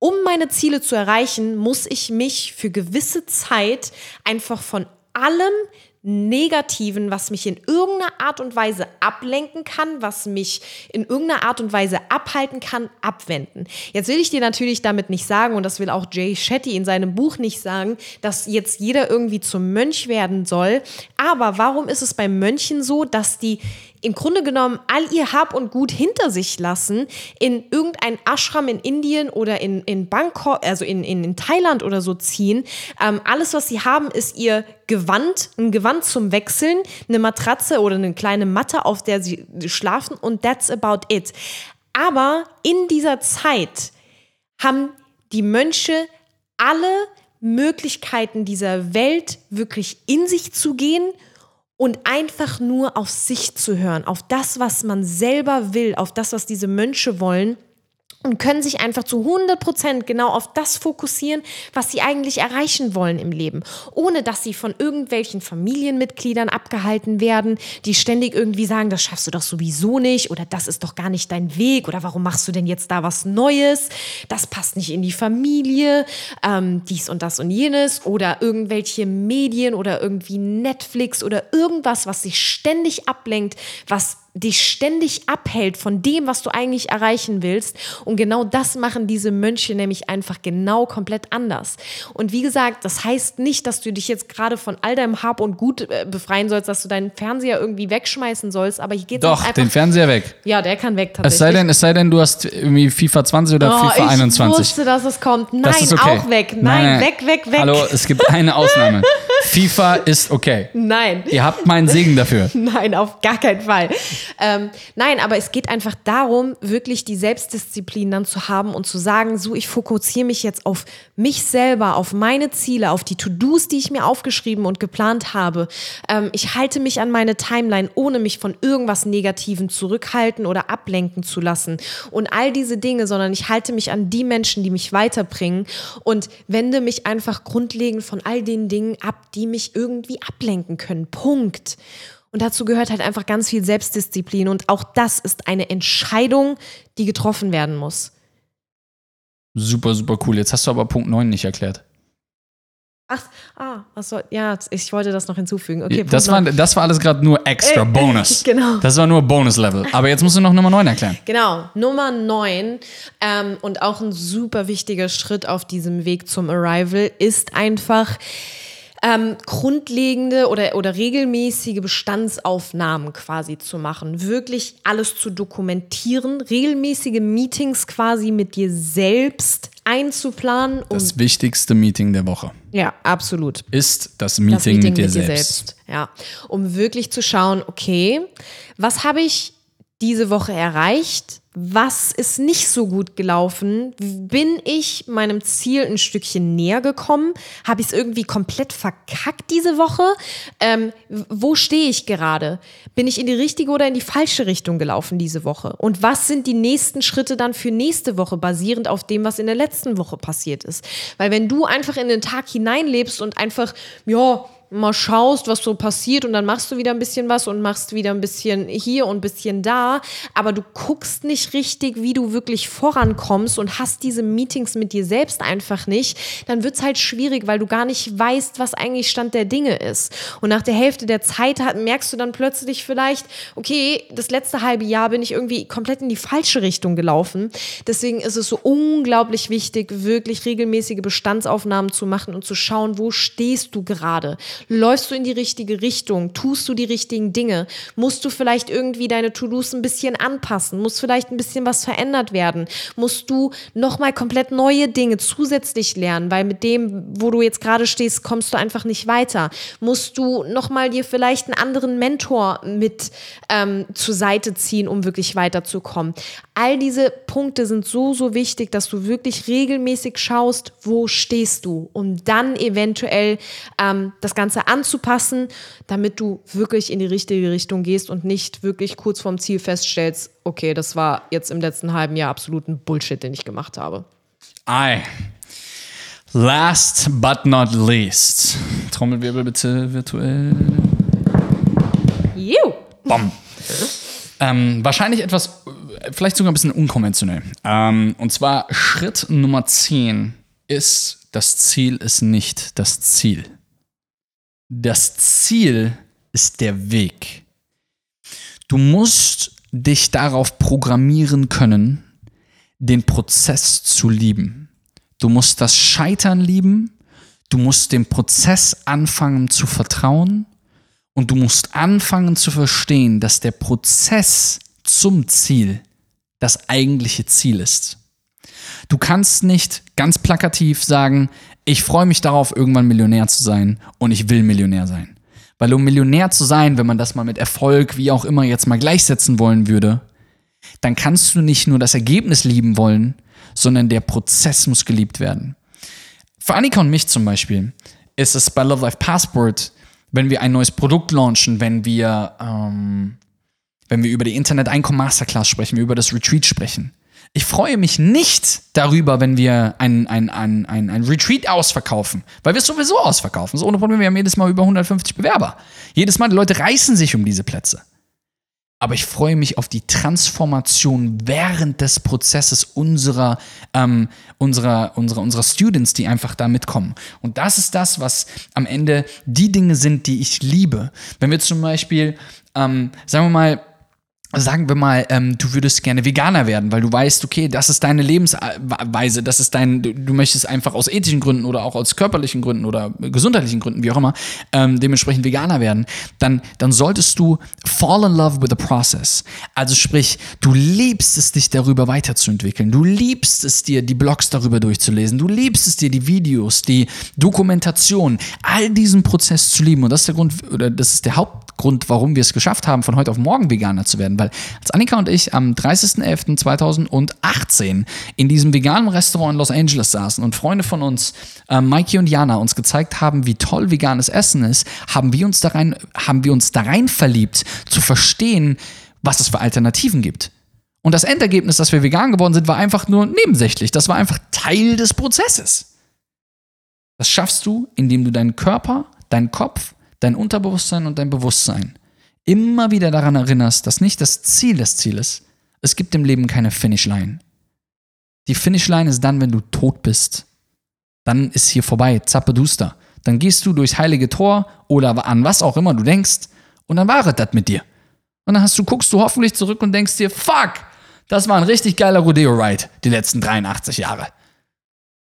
um meine Ziele zu erreichen, muss ich mich für gewisse Zeit einfach von allem Negativen, was mich in irgendeiner Art und Weise ablenken kann, was mich in irgendeiner Art und Weise abhalten kann, abwenden. Jetzt will ich dir natürlich damit nicht sagen, und das will auch Jay Shetty in seinem Buch nicht sagen, dass jetzt jeder irgendwie zum Mönch werden soll. Aber warum ist es bei Mönchen so, dass die im Grunde genommen all ihr Hab und Gut hinter sich lassen, in irgendein Ashram in Indien oder in, in Bangkok, also in, in, in Thailand oder so ziehen. Ähm, alles, was sie haben, ist ihr Gewand, ein Gewand zum Wechseln, eine Matratze oder eine kleine Matte, auf der sie schlafen und that's about it. Aber in dieser Zeit haben die Mönche alle Möglichkeiten dieser Welt wirklich in sich zu gehen und einfach nur auf sich zu hören, auf das, was man selber will, auf das, was diese Mönche wollen und können sich einfach zu 100 Prozent genau auf das fokussieren, was sie eigentlich erreichen wollen im Leben, ohne dass sie von irgendwelchen Familienmitgliedern abgehalten werden, die ständig irgendwie sagen, das schaffst du doch sowieso nicht oder das ist doch gar nicht dein Weg oder warum machst du denn jetzt da was Neues, das passt nicht in die Familie, ähm, dies und das und jenes oder irgendwelche Medien oder irgendwie Netflix oder irgendwas, was sich ständig ablenkt, was dich ständig abhält von dem, was du eigentlich erreichen willst. Und genau das machen diese Mönche nämlich einfach genau komplett anders. Und wie gesagt, das heißt nicht, dass du dich jetzt gerade von all deinem Hab und Gut äh, befreien sollst, dass du deinen Fernseher irgendwie wegschmeißen sollst, aber hier geht Doch, einfach, den Fernseher weg. Ja, der kann weg tatsächlich. Es sei denn, es sei denn, du hast irgendwie FIFA 20 oder oh, FIFA 21. Ich wusste, dass es kommt. Nein, okay. auch weg. Nein, Nein, nein. weg, weg, weg. Hallo, es gibt eine Ausnahme. FIFA ist okay. Nein. Ihr habt meinen Segen dafür. Nein, auf gar keinen Fall. Ähm, nein, aber es geht einfach darum, wirklich die Selbstdisziplin dann zu haben und zu sagen, so, ich fokussiere mich jetzt auf mich selber, auf meine Ziele, auf die To-Dos, die ich mir aufgeschrieben und geplant habe. Ähm, ich halte mich an meine Timeline, ohne mich von irgendwas Negativen zurückhalten oder ablenken zu lassen. Und all diese Dinge, sondern ich halte mich an die Menschen, die mich weiterbringen und wende mich einfach grundlegend von all den Dingen ab, die mich irgendwie ablenken können. Punkt. Und dazu gehört halt einfach ganz viel Selbstdisziplin. Und auch das ist eine Entscheidung, die getroffen werden muss. Super, super cool. Jetzt hast du aber Punkt 9 nicht erklärt. Ach, ah, soll, ja, ich wollte das noch hinzufügen. Okay, das, war, das war alles gerade nur extra Äh, Bonus. genau. Das war nur Bonus-Level. Aber jetzt musst du noch Nummer 9 erklären. Genau, Nummer 9 ähm, und auch ein super wichtiger Schritt auf diesem Weg zum Arrival ist einfach ähm, grundlegende oder, oder regelmäßige Bestandsaufnahmen quasi zu machen. Wirklich alles zu dokumentieren, regelmäßige Meetings quasi mit dir selbst einzuplanen. Um, Das wichtigste Meeting der Woche ja, absolut. ist das das Meeting, mit dir selbst. Ja, um wirklich zu schauen, okay, was habe ich diese Woche erreicht? Was ist nicht so gut gelaufen? Bin ich meinem Ziel ein Stückchen näher gekommen? Habe ich es irgendwie komplett verkackt diese Woche? Ähm, wo stehe ich gerade? Bin ich in die richtige oder in die falsche Richtung gelaufen diese Woche? Und was sind die nächsten Schritte dann für nächste Woche, basierend auf dem, was in der letzten Woche passiert ist? Weil wenn du einfach in den Tag hineinlebst und einfach, ja, mal schaust, was so passiert und dann machst du wieder ein bisschen was und machst wieder ein bisschen hier und ein bisschen da, aber du guckst nicht richtig, wie du wirklich vorankommst und hast diese Meetings mit dir selbst einfach nicht, dann wird es halt schwierig, weil du gar nicht weißt, was eigentlich Stand der Dinge ist. Und nach der Hälfte der Zeit merkst du dann plötzlich vielleicht, okay, das letzte halbe Jahr bin ich irgendwie komplett in die falsche Richtung gelaufen. Deswegen ist es so unglaublich wichtig, wirklich regelmäßige Bestandsaufnahmen zu machen und zu schauen, wo stehst du gerade? Läufst du in die richtige Richtung? Tust du die richtigen Dinge? Musst du vielleicht irgendwie deine To-Dos ein bisschen anpassen? Muss vielleicht ein bisschen was verändert werden? Musst du nochmal komplett neue Dinge zusätzlich lernen? Weil mit dem, wo du jetzt gerade stehst, kommst du einfach nicht weiter. Musst du nochmal dir vielleicht einen anderen Mentor mit ähm, zur Seite ziehen, um wirklich weiterzukommen? All diese Punkte sind so, so wichtig, dass du wirklich regelmäßig schaust, wo stehst du, um dann eventuell ähm, das Ganze anzupassen, damit du wirklich in die richtige Richtung gehst und nicht wirklich kurz vorm Ziel feststellst, okay, das war jetzt im letzten halben Jahr absoluten Bullshit, den ich gemacht habe. Ei. Last but not least. Trommelwirbel bitte virtuell. Juhu! Bom. ähm, wahrscheinlich etwas, vielleicht sogar ein bisschen unkonventionell. Ähm, und zwar Schritt Nummer 10 ist, das Ziel ist nicht das Ziel. Das Ziel ist der Weg. Du musst dich darauf programmieren können, den Prozess zu lieben. Du musst das Scheitern lieben, du musst dem Prozess anfangen zu vertrauen und du musst anfangen zu verstehen, dass der Prozess zum Ziel das eigentliche Ziel ist. Du kannst nicht ganz plakativ sagen, ich freue mich darauf, irgendwann Millionär zu sein und ich will Millionär sein. Weil um Millionär zu sein, wenn man das mal mit Erfolg, wie auch immer, jetzt mal gleichsetzen wollen würde, dann kannst du nicht nur das Ergebnis lieben wollen, sondern der Prozess muss geliebt werden. Für Annika und mich zum Beispiel ist es bei Love Life Passport, wenn wir ein neues Produkt launchen, wenn wir, ähm, wenn wir über die Internet Einkommen Masterclass sprechen, über das Retreat sprechen. Ich freue mich nicht darüber, wenn wir ein, ein, ein, ein, ein Retreat ausverkaufen, weil wir es sowieso ausverkaufen. So ohne Problem, wir haben jedes Mal über 150 Bewerber. Jedes Mal, die Leute reißen sich um diese Plätze aber ich freue mich auf die Transformation während des Prozesses unserer, ähm, unserer, unserer, unserer Students, die einfach da mitkommen. Und das ist das, was am Ende die Dinge sind, die ich liebe. Wenn wir zum Beispiel, ähm, sagen wir mal, sagen wir mal, ähm, du würdest gerne Veganer werden, weil du weißt, okay, das ist deine Lebensweise, das ist dein, du, du möchtest einfach aus ethischen Gründen oder auch aus körperlichen Gründen oder gesundheitlichen Gründen, wie auch immer, ähm, dementsprechend Veganer werden, dann, dann solltest du fall in love with the process. Also sprich, du liebst es, dich darüber weiterzuentwickeln. Du liebst es dir, die Blogs darüber durchzulesen. Du liebst es dir, die Videos, die Dokumentation, all diesen Prozess zu lieben. Und das ist der Grund, oder das ist der Hauptgrund, warum wir es geschafft haben, von heute auf morgen Veganer zu werden weil als Annika und ich am 30.11.2018 in diesem veganen Restaurant in Los Angeles saßen und Freunde von uns, äh, Mikey und Jana, uns gezeigt haben, wie toll veganes Essen ist, haben wir uns da rein, haben wir uns da rein verliebt, zu verstehen, was es für Alternativen gibt. Und das Endergebnis, dass wir vegan geworden sind, war einfach nur nebensächlich. Das war einfach Teil des Prozesses. Das schaffst du, indem du deinen Körper, deinen Kopf, dein Unterbewusstsein und dein Bewusstsein immer wieder daran erinnerst, dass nicht das Ziel das Ziel ist. Es gibt im Leben keine Finishline. Die Finishline ist dann, wenn du tot bist. Dann ist hier vorbei, zappeduster. Dann gehst du durchs heilige Tor oder an was auch immer du denkst und dann war es das mit dir. Und dann hast du, guckst du hoffentlich zurück und denkst dir, fuck, das war ein richtig geiler Rodeo-Ride die letzten 83 Jahre.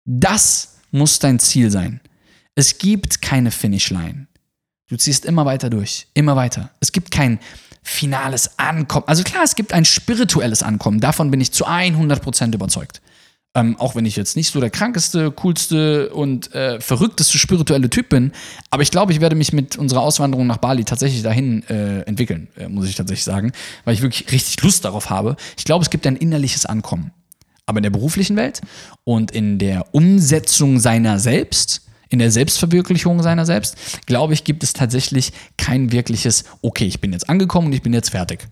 Das muss dein Ziel sein. Es gibt keine Finishline. Du ziehst immer weiter durch, immer weiter. Es gibt kein finales Ankommen. Also klar, es gibt ein spirituelles Ankommen. Davon bin ich zu 100% überzeugt. Ähm, auch wenn ich jetzt nicht so der krankeste, coolste und äh, verrückteste spirituelle Typ bin. Aber ich glaube, ich werde mich mit unserer Auswanderung nach Bali tatsächlich dahin äh, entwickeln, äh, muss ich tatsächlich sagen, weil ich wirklich richtig Lust darauf habe. Ich glaube, es gibt ein innerliches Ankommen. Aber in der beruflichen Welt und in der Umsetzung seiner selbst in der Selbstverwirklichung seiner selbst, glaube ich, gibt es tatsächlich kein wirkliches, okay, ich bin jetzt angekommen und ich bin jetzt fertig.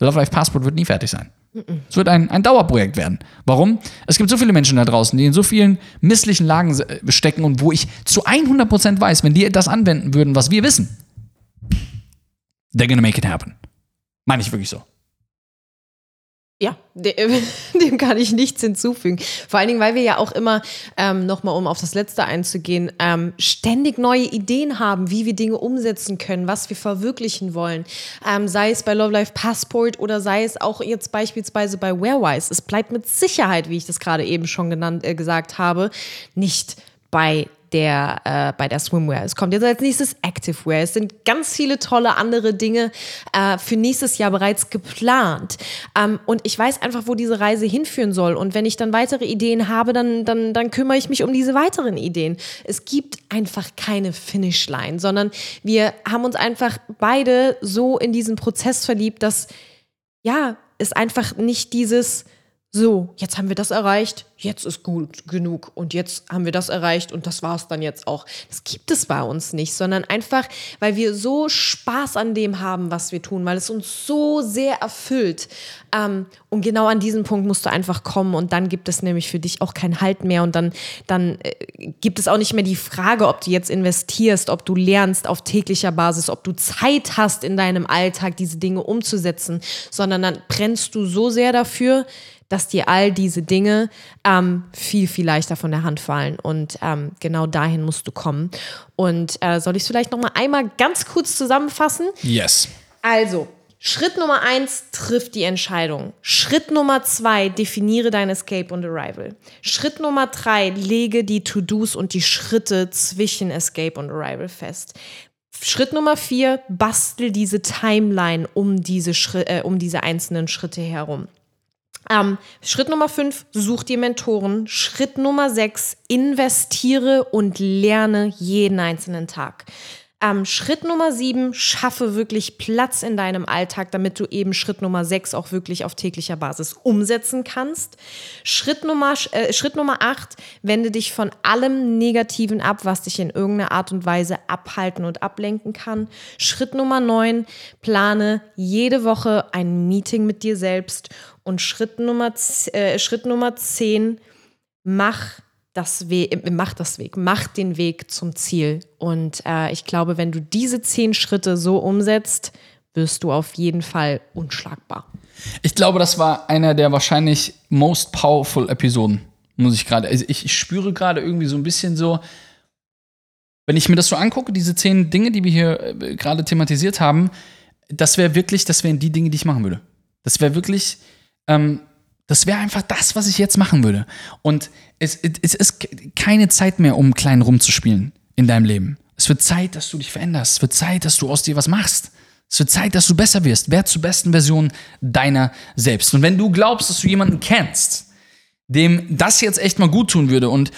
Love Life Passport wird nie fertig sein. Es wird ein, ein Dauerprojekt werden. Warum? Es gibt so viele Menschen da draußen, die in so vielen misslichen Lagen stecken und wo ich zu 100% weiß, wenn die das anwenden würden, was wir wissen, they're gonna make it happen. Meine ich wirklich so. Ja, dem kann ich nichts hinzufügen. Vor allen Dingen, weil wir ja auch immer, ähm, nochmal um auf das Letzte einzugehen, ähm, ständig neue Ideen haben, wie wir Dinge umsetzen können, was wir verwirklichen wollen. Ähm, sei es bei Love Life Passport oder sei es auch jetzt beispielsweise bei Wearwise. Es bleibt mit Sicherheit, wie ich das gerade eben schon genannt, äh, gesagt habe, nicht bei der, äh, bei der Swimwear. Es kommt jetzt als nächstes Activewear. Es sind ganz viele tolle andere Dinge äh, für nächstes Jahr bereits geplant. Ähm, und ich weiß einfach, wo diese Reise hinführen soll. Und wenn ich dann weitere Ideen habe, dann, dann, dann kümmere ich mich um diese weiteren Ideen. Es gibt einfach keine Finishline, sondern wir haben uns einfach beide so in diesen Prozess verliebt, dass ja, es einfach nicht dieses so, jetzt haben wir das erreicht, jetzt ist gut genug und jetzt haben wir das erreicht und das war es dann jetzt auch. Das gibt es bei uns nicht, sondern einfach, weil wir so Spaß an dem haben, was wir tun, weil es uns so sehr erfüllt. Ähm, und genau an diesen Punkt musst du einfach kommen und dann gibt es nämlich für dich auch keinen Halt mehr und dann, dann äh, gibt es auch nicht mehr die Frage, ob du jetzt investierst, ob du lernst auf täglicher Basis, ob du Zeit hast in deinem Alltag, diese Dinge umzusetzen, sondern dann brennst du so sehr dafür, dass dir all diese Dinge ähm, viel, viel leichter von der Hand fallen. Und ähm, genau dahin musst du kommen. Und äh, soll ich es vielleicht noch mal einmal ganz kurz zusammenfassen? Yes. Also, Schritt Nummer eins, trifft die Entscheidung. Schritt Nummer zwei, definiere dein Escape und Arrival. Schritt Nummer drei, lege die To-Dos und die Schritte zwischen Escape und Arrival fest. Schritt Nummer vier, bastel diese Timeline um diese, Schritt, äh, um diese einzelnen Schritte herum. Ähm, Schritt Nummer 5, such dir Mentoren. Schritt Nummer 6, investiere und lerne jeden einzelnen Tag. Ähm, Schritt Nummer sieben, schaffe wirklich Platz in deinem Alltag, damit du eben Schritt Nummer sechs auch wirklich auf täglicher Basis umsetzen kannst. Schritt Nummer, äh, Schritt Nummer acht, wende dich von allem Negativen ab, was dich in irgendeiner Art und Weise abhalten und ablenken kann. Schritt Nummer neun, plane jede Woche ein Meeting mit dir selbst. Und Schritt Nummer, äh, Schritt Nummer zehn, mach das Weg, mach das Weg, mach den Weg zum Ziel. Und äh, ich glaube, wenn du diese zehn Schritte so umsetzt, wirst du auf jeden Fall unschlagbar. Ich glaube, das war einer der wahrscheinlich most powerful Episoden, muss ich gerade. Also ich, ich spüre gerade irgendwie so ein bisschen so, wenn ich mir das so angucke, diese zehn Dinge, die wir hier äh, gerade thematisiert haben, das wäre wirklich, das wären die Dinge, die ich machen würde. Das wäre wirklich, ähm, das wäre einfach das, was ich jetzt machen würde. Und es, es ist keine Zeit mehr, um klein rumzuspielen in deinem Leben. Es wird Zeit, dass du dich veränderst. Es wird Zeit, dass du aus dir was machst. Es wird Zeit, dass du besser wirst. Werd zur besten Version deiner selbst. Und wenn du glaubst, dass du jemanden kennst, dem das jetzt echt mal gut tun würde und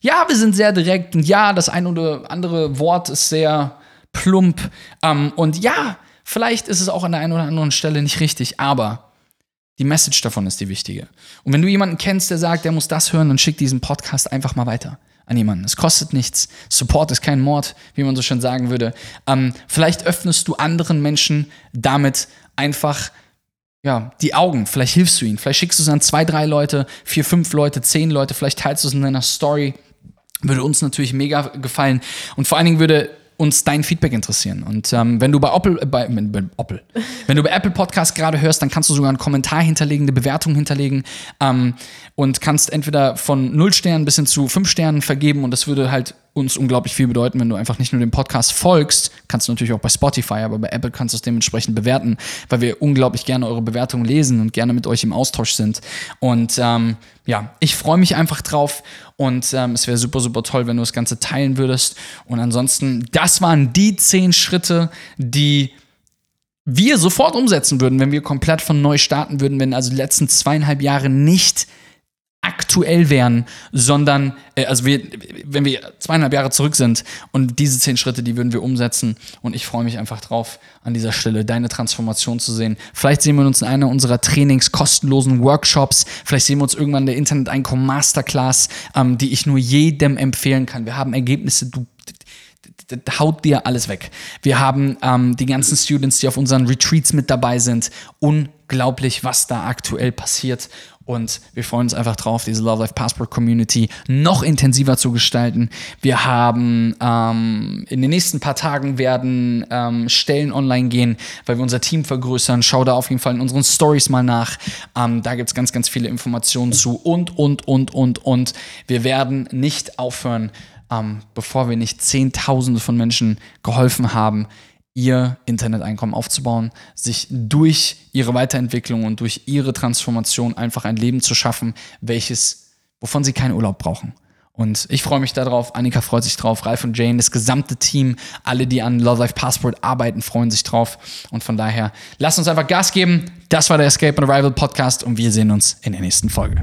ja, wir sind sehr direkt und ja, das ein oder andere Wort ist sehr plump ähm, und ja, vielleicht ist es auch an der einen oder anderen Stelle nicht richtig, aber die Message davon ist die wichtige. Und wenn du jemanden kennst, der sagt, der muss das hören, dann schick diesen Podcast einfach mal weiter an jemanden. Es kostet nichts. Support ist kein Mord, wie man so schön sagen würde. Ähm, vielleicht öffnest du anderen Menschen damit einfach ja, die Augen. Vielleicht hilfst du ihnen. Vielleicht schickst du es an zwei, drei Leute, vier, fünf Leute, zehn Leute. Vielleicht teilst du es in deiner Story. Würde uns natürlich mega gefallen. Und vor allen Dingen würde uns dein Feedback interessieren. Und ähm, wenn du bei Opel, äh, bei, bei, Opel, wenn du bei Apple Podcast gerade hörst, dann kannst du sogar einen Kommentar hinterlegen, eine Bewertung hinterlegen ähm, und kannst entweder von 0 Sternen bis hin zu 5 Sternen vergeben und das würde halt uns unglaublich viel bedeuten, wenn du einfach nicht nur dem Podcast folgst, kannst du natürlich auch bei Spotify, aber bei Apple kannst du es dementsprechend bewerten, weil wir unglaublich gerne eure Bewertungen lesen und gerne mit euch im Austausch sind. Und ähm, ja, ich freue mich einfach drauf und ähm, es wäre super, super toll, wenn du das Ganze teilen würdest. Und ansonsten, das waren die zehn Schritte, die wir sofort umsetzen würden, wenn wir komplett von neu starten würden, wenn also die letzten zweieinhalb Jahre nicht aktuell wären, sondern, äh, also wir, wenn wir zweieinhalb Jahre zurück sind und diese zehn Schritte, die würden wir umsetzen und ich freue mich einfach drauf, an dieser Stelle deine Transformation zu sehen. Vielleicht sehen wir uns in einer unserer Trainings, kostenlosen Workshops, vielleicht sehen wir uns irgendwann in der Internet-Einkommen Masterclass, ähm, die ich nur jedem empfehlen kann. Wir haben Ergebnisse, du haut dir alles weg. Wir haben ähm, die ganzen Students, die auf unseren Retreats mit dabei sind. Unglaublich, was da aktuell passiert. Und wir freuen uns einfach drauf, diese Love Life Passport Community noch intensiver zu gestalten. Wir haben ähm, in den nächsten paar Tagen werden ähm, Stellen online gehen, weil wir unser Team vergrößern. Schau da auf jeden Fall in unseren Stories mal nach. Ähm, da gibt es ganz, ganz viele Informationen zu und, und, und, und, und. Wir werden nicht aufhören, ähm, bevor wir nicht Zehntausende von Menschen geholfen haben, ihr Interneteinkommen aufzubauen, sich durch ihre Weiterentwicklung und durch ihre Transformation einfach ein Leben zu schaffen, welches, wovon sie keinen Urlaub brauchen. Und ich freue mich darauf, Annika freut sich drauf, Ralf und Jane, das gesamte Team, alle, die an Love Life Passport arbeiten, freuen sich drauf. Und von daher, lasst uns einfach Gas geben. Das war der Escape and Arrival Podcast und wir sehen uns in der nächsten Folge.